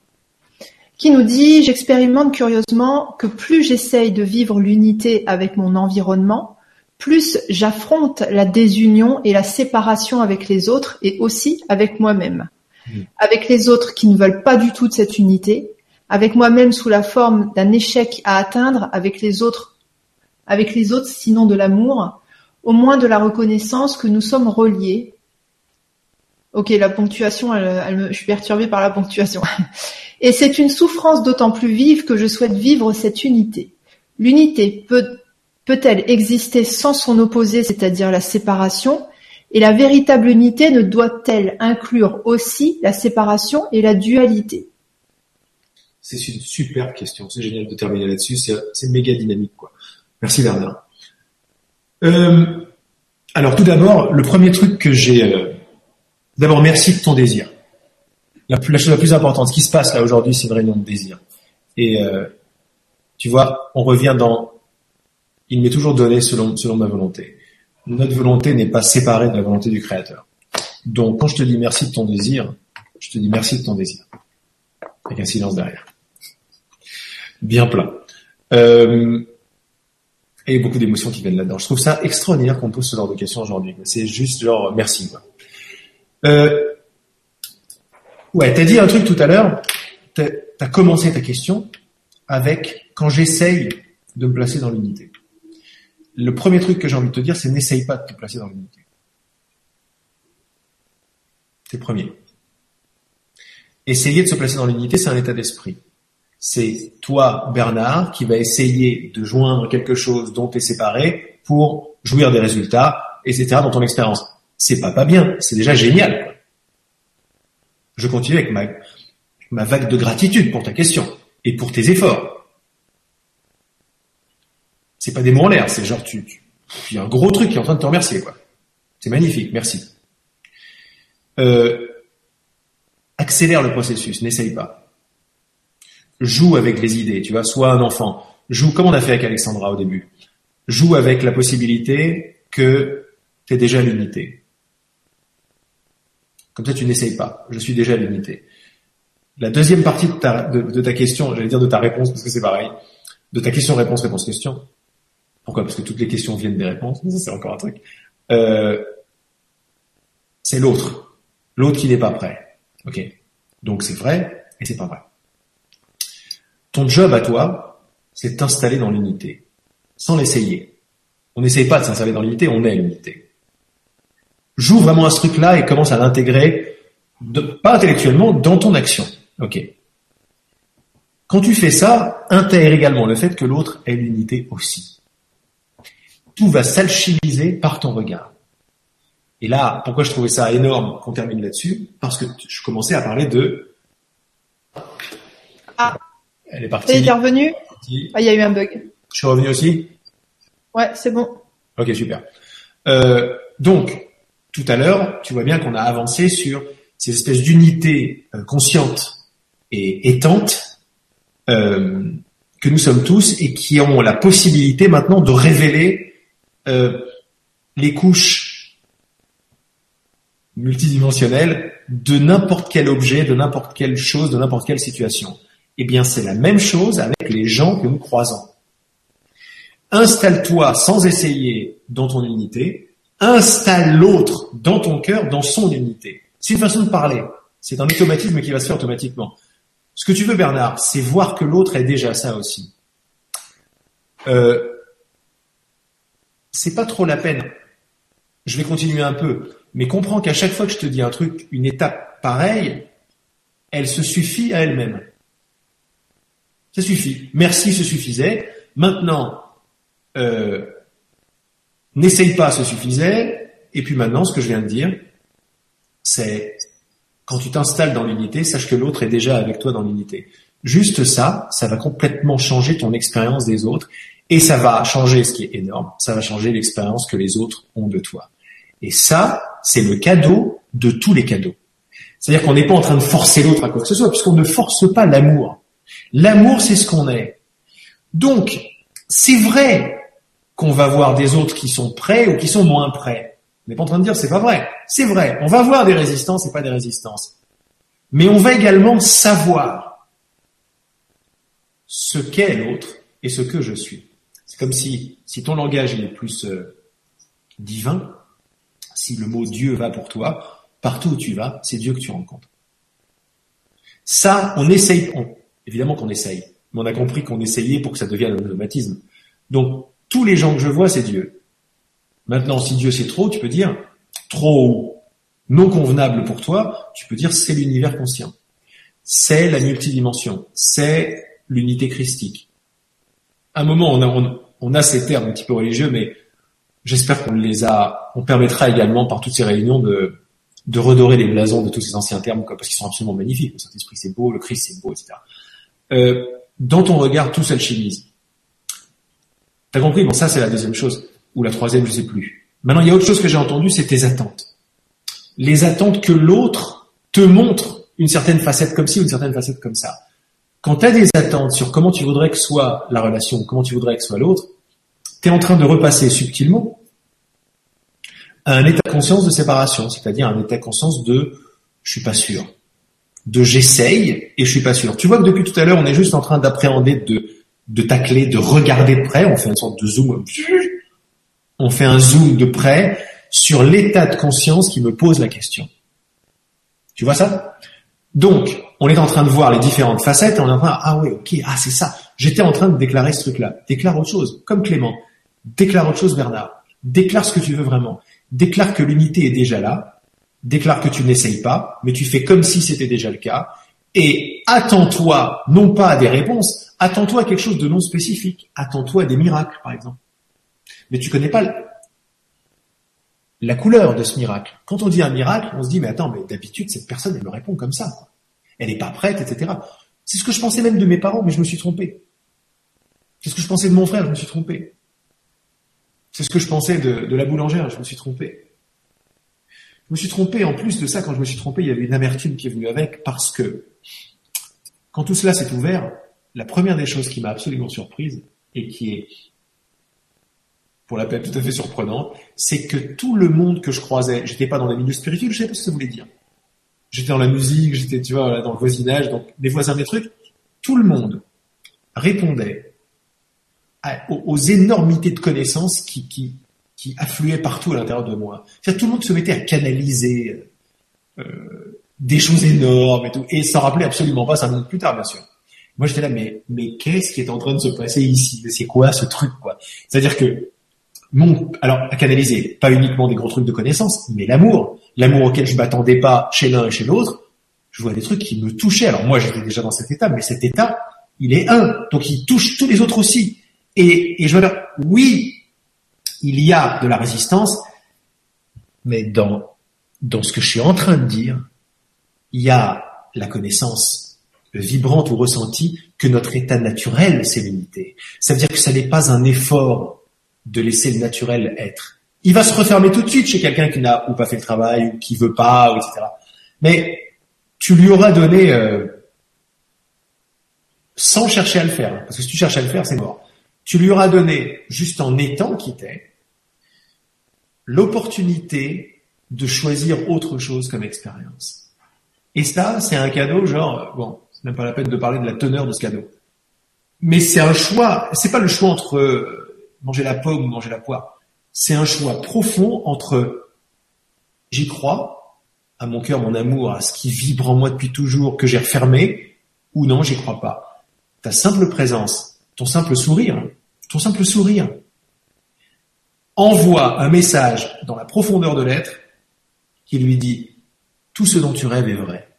qui nous dit j'expérimente curieusement que plus j'essaye de vivre l'unité avec mon environnement, plus j'affronte la désunion et la séparation avec les autres et aussi avec moi-même. Mmh. Avec les autres qui ne veulent pas du tout de cette unité, avec moi-même sous la forme d'un échec à atteindre, avec les autres, avec les autres sinon de l'amour, au moins de la reconnaissance que nous sommes reliés. Ok, la ponctuation, je suis perturbée par la ponctuation. (laughs) Et c'est une souffrance d'autant plus vive que je souhaite vivre cette unité. L'unité peut peut-elle exister sans son opposé, c'est-à-dire la séparation? Et la véritable unité ne doit-elle inclure aussi la séparation et la dualité? C'est une super question. C'est génial de terminer là-dessus. C'est méga dynamique, quoi. Merci Bernard. Euh, alors tout d'abord, le premier truc que j'ai... Euh, d'abord, merci de ton désir. La, chose la plus importante, ce qui se passe là aujourd'hui, c'est réunion de désir. Et euh, tu vois, on revient dans il m'est toujours donné selon, selon ma volonté. Notre volonté n'est pas séparée de la volonté du Créateur. Donc, quand je te dis merci de ton désir, je te dis merci de ton désir. Avec un silence derrière. Bien plein. Euh, et beaucoup d'émotions qui viennent là-dedans. Je trouve ça extraordinaire qu'on pose ce genre de questions aujourd'hui. C'est juste genre merci. Quoi. Euh, ouais, t'as dit un truc tout à l'heure. T'as as commencé ta question avec quand j'essaye de me placer dans l'unité le premier truc que j'ai envie de te dire, c'est n'essaye pas de te placer dans l'unité. C'est premier. Essayer de se placer dans l'unité, c'est un état d'esprit. C'est toi, Bernard, qui va essayer de joindre quelque chose dont tu es séparé pour jouir des résultats, etc., dans ton expérience. C'est pas pas bien, c'est déjà génial. Je continue avec ma, vague de gratitude pour ta question et pour tes efforts c'est pas des mots en l'air, c'est genre tu, il y a un gros truc qui est en train de te remercier quoi. C'est magnifique, merci. Euh, accélère le processus, n'essaye pas. Joue avec les idées, tu vois, sois un enfant. Joue comme on a fait avec Alexandra au début. Joue avec la possibilité que tu es déjà l'unité. Comme ça, tu n'essayes pas. Je suis déjà l'unité. La deuxième partie de ta, de ta question, j'allais dire de ta réponse parce que c'est pareil, de ta question, réponse, réponse, question, pourquoi? Parce que toutes les questions viennent des réponses. Ça, c'est encore un truc. Euh, c'est l'autre. L'autre qui n'est pas prêt. Ok. Donc c'est vrai et c'est pas vrai. Ton job à toi, c'est de t'installer dans l'unité, sans l'essayer. On n'essaye pas de s'installer dans l'unité, on est l'unité. Joue vraiment à ce truc-là et commence à l'intégrer, pas intellectuellement, dans ton action. Ok. Quand tu fais ça, intègre également le fait que l'autre est l'unité aussi tout va s'alchimiser par ton regard. Et là, pourquoi je trouvais ça énorme qu'on termine là-dessus? Parce que je commençais à parler de... Ah, elle est partie. Elle est revenue? Ah, il y a eu un bug. Je suis revenu aussi? Ouais, c'est bon. Ok, super. Euh, donc, tout à l'heure, tu vois bien qu'on a avancé sur ces espèces d'unités euh, conscientes et étantes euh, que nous sommes tous et qui ont la possibilité maintenant de révéler euh, les couches multidimensionnelles de n'importe quel objet, de n'importe quelle chose, de n'importe quelle situation. Eh bien, c'est la même chose avec les gens que nous croisons. Installe-toi sans essayer dans ton unité, installe l'autre dans ton cœur, dans son unité. C'est une façon de parler. C'est un automatisme qui va se faire automatiquement. Ce que tu veux, Bernard, c'est voir que l'autre est déjà ça aussi. Euh, c'est pas trop la peine. Je vais continuer un peu, mais comprends qu'à chaque fois que je te dis un truc, une étape pareille, elle se suffit à elle-même. Ça suffit. Merci, ce suffisait. Maintenant, euh, n'essaye pas, ce suffisait. Et puis maintenant, ce que je viens de dire, c'est quand tu t'installes dans l'unité, sache que l'autre est déjà avec toi dans l'unité. Juste ça, ça va complètement changer ton expérience des autres et ça va changer, ce qui est énorme, ça va changer l'expérience que les autres ont de toi. Et ça, c'est le cadeau de tous les cadeaux. C'est-à-dire qu'on n'est pas en train de forcer l'autre à quoi que ce soit, puisqu'on ne force pas l'amour. L'amour, c'est ce qu'on est. Donc, c'est vrai qu'on va voir des autres qui sont prêts ou qui sont moins prêts. On n'est pas en train de dire c'est pas vrai. C'est vrai. On va voir des résistances et pas des résistances. Mais on va également savoir ce qu'est l'autre et ce que je suis. C'est comme si, si ton langage est plus euh, divin, si le mot Dieu va pour toi, partout où tu vas, c'est Dieu que tu rencontres. Ça, on essaye, évidemment qu'on essaye, mais on a compris qu'on essayait pour que ça devienne un automatisme. Donc, tous les gens que je vois, c'est Dieu. Maintenant, si Dieu c'est trop, tu peux dire trop non convenable pour toi, tu peux dire c'est l'univers conscient. C'est la multidimension. C'est l'unité christique. À un moment, on a, on, a ces termes un petit peu religieux, mais j'espère qu'on les a, on permettra également par toutes ces réunions de, de redorer les blasons de tous ces anciens termes, parce qu'ils sont absolument magnifiques. Le Saint-Esprit c'est beau, le Christ c'est beau, etc. Euh, dans ton regard, tout s'alchimise. T'as compris? Bon, ça c'est la deuxième chose, ou la troisième, je sais plus. Maintenant, il y a autre chose que j'ai entendu, c'est tes attentes. Les attentes que l'autre te montre une certaine facette comme ci ou une certaine facette comme ça. Quand tu as des attentes sur comment tu voudrais que soit la relation, comment tu voudrais que soit l'autre, tu es en train de repasser subtilement à un état de conscience de séparation, c'est-à-dire un état de conscience de je suis pas sûr, de j'essaye et je suis pas sûr. Tu vois que depuis tout à l'heure, on est juste en train d'appréhender, de, de tacler, de regarder de près, on fait une sorte de zoom, on fait un zoom de près sur l'état de conscience qui me pose la question. Tu vois ça? Donc, on est en train de voir les différentes facettes, et on est en train, ah oui, ok, ah c'est ça. J'étais en train de déclarer ce truc-là. Déclare autre chose, comme Clément. Déclare autre chose, Bernard. Déclare ce que tu veux vraiment. Déclare que l'unité est déjà là. Déclare que tu n'essayes pas, mais tu fais comme si c'était déjà le cas. Et attends-toi, non pas à des réponses, attends-toi à quelque chose de non spécifique. Attends-toi à des miracles, par exemple. Mais tu connais pas la couleur de ce miracle. Quand on dit un miracle, on se dit, mais attends, mais d'habitude, cette personne, elle me répond comme ça. Elle n'est pas prête, etc. C'est ce que je pensais même de mes parents, mais je me suis trompé. C'est ce que je pensais de mon frère, je me suis trompé. C'est ce que je pensais de, de la boulangère, je me suis trompé. Je me suis trompé, en plus de ça, quand je me suis trompé, il y avait une amertume qui est venue avec, parce que quand tout cela s'est ouvert, la première des choses qui m'a absolument surprise, et qui est pour la peine tout à fait surprenante, c'est que tout le monde que je croisais, j'étais pas dans la milieu spirituel, je savais pas ce que ça voulait dire. J'étais dans la musique, j'étais, tu vois, dans le voisinage, donc les voisins des trucs, tout le monde répondait aux, énormités de connaissances qui, qui affluaient partout à l'intérieur de moi. tout le monde se mettait à canaliser euh, des choses énormes et tout, et s'en rappelait absolument pas ça minutes plus tard, bien sûr. Moi, j'étais là, mais mais qu'est-ce qui est en train de se passer ici? C'est quoi ce truc, quoi? C'est-à-dire que mon, alors à canaliser, pas uniquement des gros trucs de connaissances, mais l'amour, l'amour auquel je m'attendais pas chez l'un et chez l'autre, je vois des trucs qui me touchaient. Alors moi, j'étais déjà dans cet état, mais cet état, il est un, donc il touche tous les autres aussi. Et, et je veux dire, oui, il y a de la résistance, mais dans dans ce que je suis en train de dire, il y a la connaissance vibrante ou ressentie que notre état naturel, c'est l'unité. Ça veut dire que ça n'est pas un effort de laisser le naturel être. Il va se refermer tout de suite chez quelqu'un qui n'a ou pas fait le travail ou qui veut pas, etc. Mais tu lui auras donné euh, sans chercher à le faire, parce que si tu cherches à le faire, c'est mort. Tu lui auras donné, juste en étant qui t'es, l'opportunité de choisir autre chose comme expérience. Et ça, c'est un cadeau, genre, bon, c'est même pas la peine de parler de la teneur de ce cadeau. Mais c'est un choix, c'est pas le choix entre manger la pomme ou manger la poire. C'est un choix profond entre j'y crois, à mon cœur, mon amour, à ce qui vibre en moi depuis toujours, que j'ai refermé, ou non, j'y crois pas. Ta simple présence, ton simple sourire, ton simple sourire, envoie un message dans la profondeur de l'être qui lui dit tout ce dont tu rêves est vrai.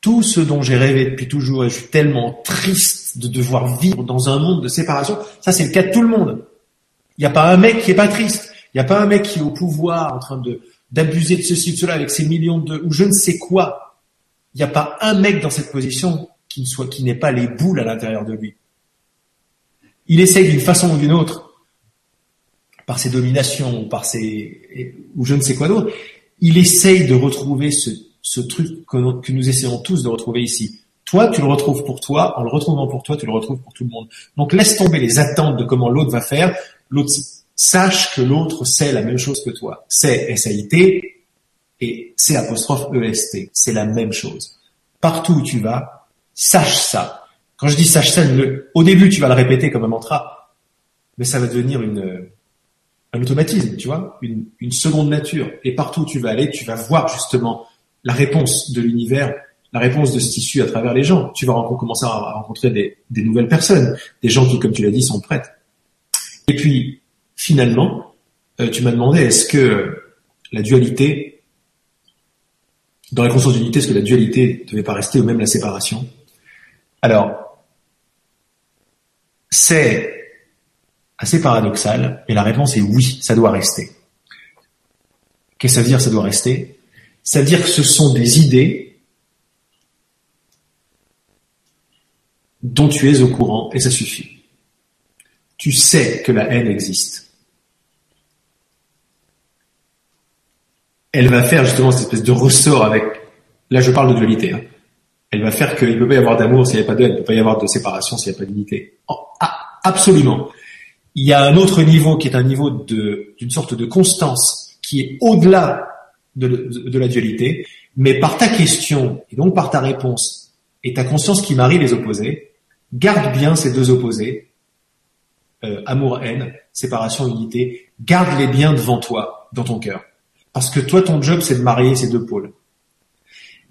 Tout ce dont j'ai rêvé depuis toujours et je suis tellement triste de devoir vivre dans un monde de séparation, ça c'est le cas de tout le monde. Il n'y a pas un mec qui est pas triste. Il n'y a pas un mec qui est au pouvoir en train de d'abuser de ceci, de cela avec ses millions de ou je ne sais quoi. Il n'y a pas un mec dans cette position qui ne soit qui n'ait pas les boules à l'intérieur de lui. Il essaye d'une façon ou d'une autre par ses dominations, par ses ou je ne sais quoi d'autre, il essaye de retrouver ce, ce truc que nous, essayons tous de retrouver ici. Toi, tu le retrouves pour toi, en le retrouvant pour toi, tu le retrouves pour tout le monde. Donc laisse tomber les attentes de comment l'autre va faire. L'autre sache que l'autre sait la même chose que toi. C'est S-A-I-T et C apostrophe E-S-T. C'est la même chose. Partout où tu vas, sache ça. Quand je dis sache ça, au début tu vas le répéter comme un mantra, mais ça va devenir une, un automatisme, tu vois, une, une seconde nature. Et partout où tu vas aller, tu vas voir justement la réponse de l'univers, la réponse de ce tissu à travers les gens. Tu vas commencer à rencontrer des, nouvelles personnes, des gens qui, comme tu l'as dit, sont prêtes. Et puis, finalement, euh, tu m'as demandé est-ce que la dualité, dans la conscience d'unité, est-ce que la dualité ne devait pas rester ou même la séparation? Alors, c'est assez paradoxal, mais la réponse est oui, ça doit rester. Qu'est-ce que ça veut dire ça doit rester? Ça veut dire que ce sont des idées dont tu es au courant et ça suffit. Tu sais que la haine existe. Elle va faire justement cette espèce de ressort avec, là je parle de dualité, hein. elle va faire qu'il ne peut pas y avoir d'amour s'il n'y a pas de haine, il ne peut pas y avoir de séparation s'il n'y a pas d'unité. Ah, absolument il y a un autre niveau qui est un niveau d'une sorte de constance qui est au-delà de, la dualité, mais par ta question et donc par ta réponse et ta conscience qui marie les opposés, garde bien ces deux opposés, euh, amour-haine, séparation-unité, garde-les bien devant toi, dans ton cœur. Parce que toi, ton job, c'est de marier ces deux pôles.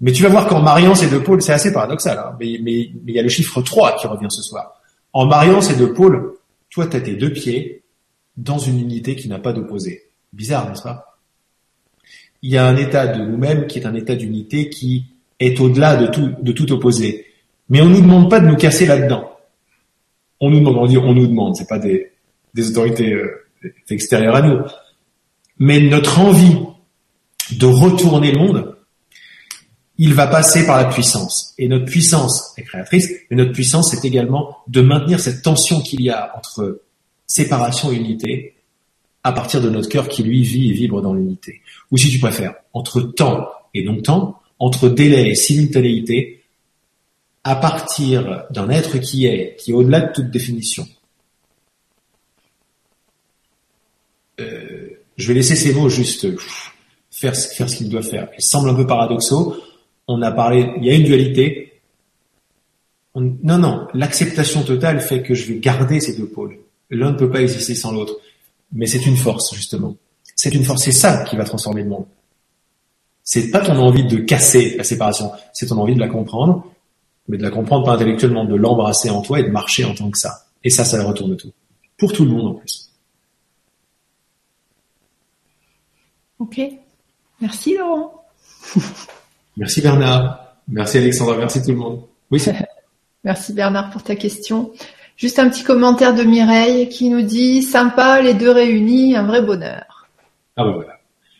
Mais tu vas voir qu'en mariant ces deux pôles, c'est assez paradoxal, hein, mais il y a le chiffre 3 qui revient ce soir. En mariant ces deux pôles, toi, tu as tes deux pieds dans une unité qui n'a pas d'opposé. Bizarre, n'est-ce pas? Il y a un état de nous-mêmes qui est un état d'unité qui est au-delà de tout, opposé. Mais on nous demande pas de nous casser là-dedans. On nous demande, on dit, on nous demande, c'est pas des, des autorités euh, extérieures à nous. Mais notre envie de retourner le monde, il va passer par la puissance. Et notre puissance est créatrice, mais notre puissance est également de maintenir cette tension qu'il y a entre séparation et unité à partir de notre cœur qui lui vit et vibre dans l'unité. Ou si tu préfères, entre temps et non-temps, entre délai et simultanéité, à partir d'un être qui est, qui est au-delà de toute définition. Euh, je vais laisser ces mots juste faire, faire ce qu'il doit faire. Ils semblent un peu paradoxaux, on a parlé, il y a une dualité. non, non, l'acceptation totale fait que je vais garder ces deux pôles. L'un ne peut pas exister sans l'autre. Mais c'est une force, justement. C'est une force, c'est ça qui va transformer le monde. C'est pas ton envie de casser la séparation, c'est ton envie de la comprendre, mais de la comprendre pas intellectuellement, de l'embrasser en toi et de marcher en tant que ça. Et ça, ça retourne tout. Pour tout le monde en plus. Ok. Merci Laurent. (laughs) Merci Bernard. Merci Alexandra. Merci tout le monde. Oui. (laughs) Merci Bernard pour ta question. Juste un petit commentaire de Mireille qui nous dit sympa les deux réunis, un vrai bonheur. Ah ben voilà.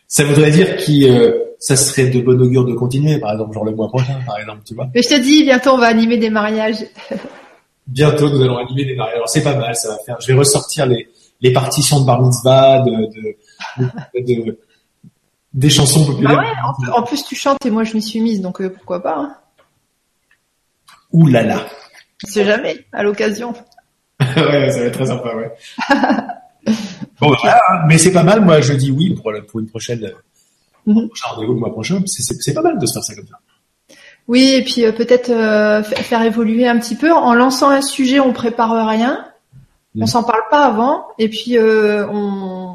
Ça voudrait dire que euh, ça serait de bon augure de continuer, par exemple, genre le mois prochain, par exemple, tu vois. Mais je te dis, bientôt on va animer des mariages. (laughs) bientôt nous allons animer des mariages. Alors c'est pas mal, ça va faire. Je vais ressortir les, les partitions de bar mitzvah, de, de, de des chansons populaires. Ah ouais, en, plus tu chantes et moi je m'y suis mise, donc euh, pourquoi pas. Hein. Ouh là là. Je sais jamais, à l'occasion. (laughs) ouais, ça va être très sympa, ouais. (laughs) bon, voilà, mais c'est pas mal, moi je dis oui pour, pour une prochaine, mm -hmm. rendez-vous le mois prochain, c'est pas mal de se faire ça comme ça. Oui, et puis euh, peut-être euh, faire évoluer un petit peu. En lançant un sujet, on prépare rien, on mhm. s'en parle pas avant, et puis on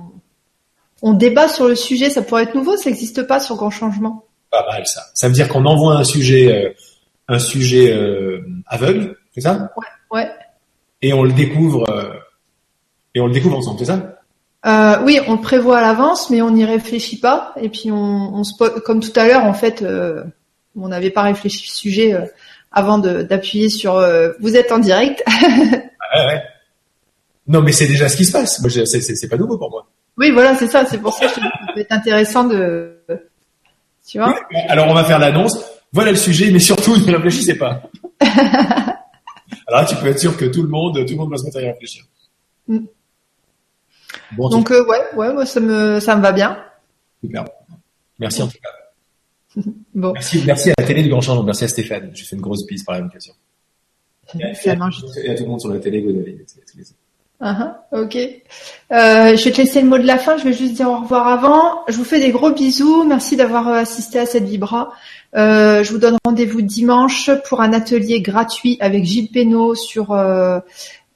on débat sur le sujet. Ça pourrait être nouveau, ça n'existe pas sur Grand Changement. Pas mal ça. Ça veut dire qu'on envoie un sujet, euh, un sujet euh, aveugle, c'est ça? Ouais, ouais. Et on le découvre, euh, et on le découvre ensemble, c'est ça? Oui, on le prévoit à l'avance, mais on n'y réfléchit pas. Et puis on, on se comme tout à l'heure, en fait, on n'avait pas réfléchi le sujet avant d'appuyer sur vous êtes en direct. (laughs) ouais, ouais. Non, mais c'est déjà ce qui se passe. C'est pas nouveau pour moi. Oui, voilà, c'est ça. C'est pour ça que ça peut être intéressant de, tu vois. alors on va faire l'annonce. Voilà le sujet, mais surtout ne réfléchissez pas. (laughs) alors tu peux être sûr que tout le monde, tout le monde va se mettre à y réfléchir. Mm. Donc euh, ouais, ouais, moi ça me ça me va bien. Super. Merci en tout cas. (laughs) bon. Merci, merci à la télé du Grand Changement, merci à Stéphane. J'ai fait une grosse bise par la même question. (laughs) Et à, tout le monde sur la télé, Uh -huh, ok. Euh, je vais te laisser le mot de la fin. Je vais juste dire au revoir avant. Je vous fais des gros bisous. Merci d'avoir euh, assisté à cette vibra. Euh, je vous donne rendez-vous dimanche pour un atelier gratuit avec Gilles Pénaud sur euh,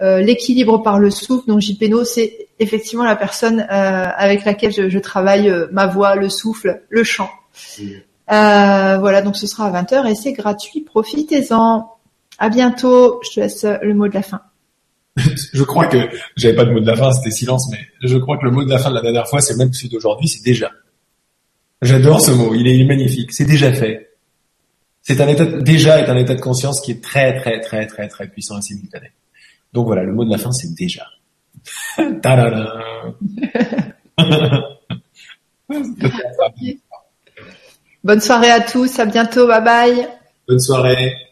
euh, l'équilibre par le souffle. Donc Gilles Pénaud, c'est effectivement la personne avec laquelle je, je travaille, ma voix, le souffle, le chant. voilà, donc ce sera à 20h et c'est gratuit. Profitez-en. À bientôt. Je te laisse le mot de la fin. Je crois que j'avais pas de mot de la fin, c'était silence, mais je crois que le mot de la fin de la dernière fois, c'est même celui d'aujourd'hui, c'est déjà. J'adore ce mot, il est magnifique. C'est déjà fait. C'est un état déjà est un état de conscience qui est très très très très très puissant et simultané. Donc voilà, le mot de la fin, c'est déjà. (laughs) (laughs) Bonne soirée à tous, à bientôt, bye bye. Bonne soirée.